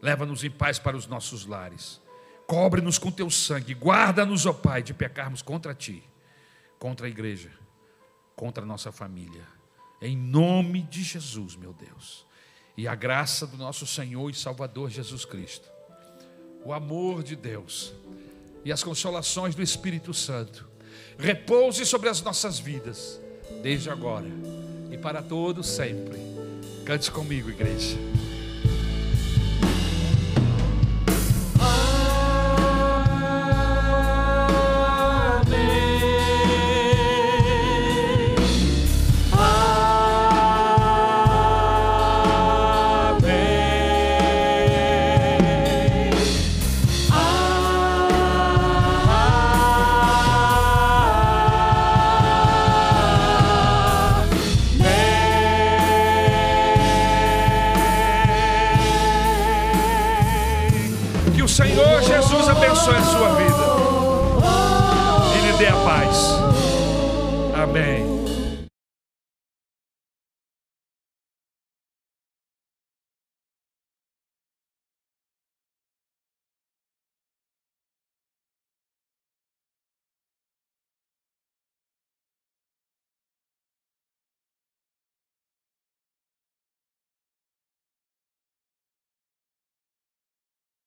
Leva-nos em paz para os nossos lares. Cobre-nos com teu sangue. Guarda-nos, ó Pai, de pecarmos contra ti, contra a igreja, contra a nossa família. Em nome de Jesus, meu Deus. E a graça do nosso Senhor e Salvador Jesus Cristo, o amor de Deus e as consolações do Espírito Santo repouse sobre as nossas vidas, desde agora e para todos sempre. Cante comigo, igreja.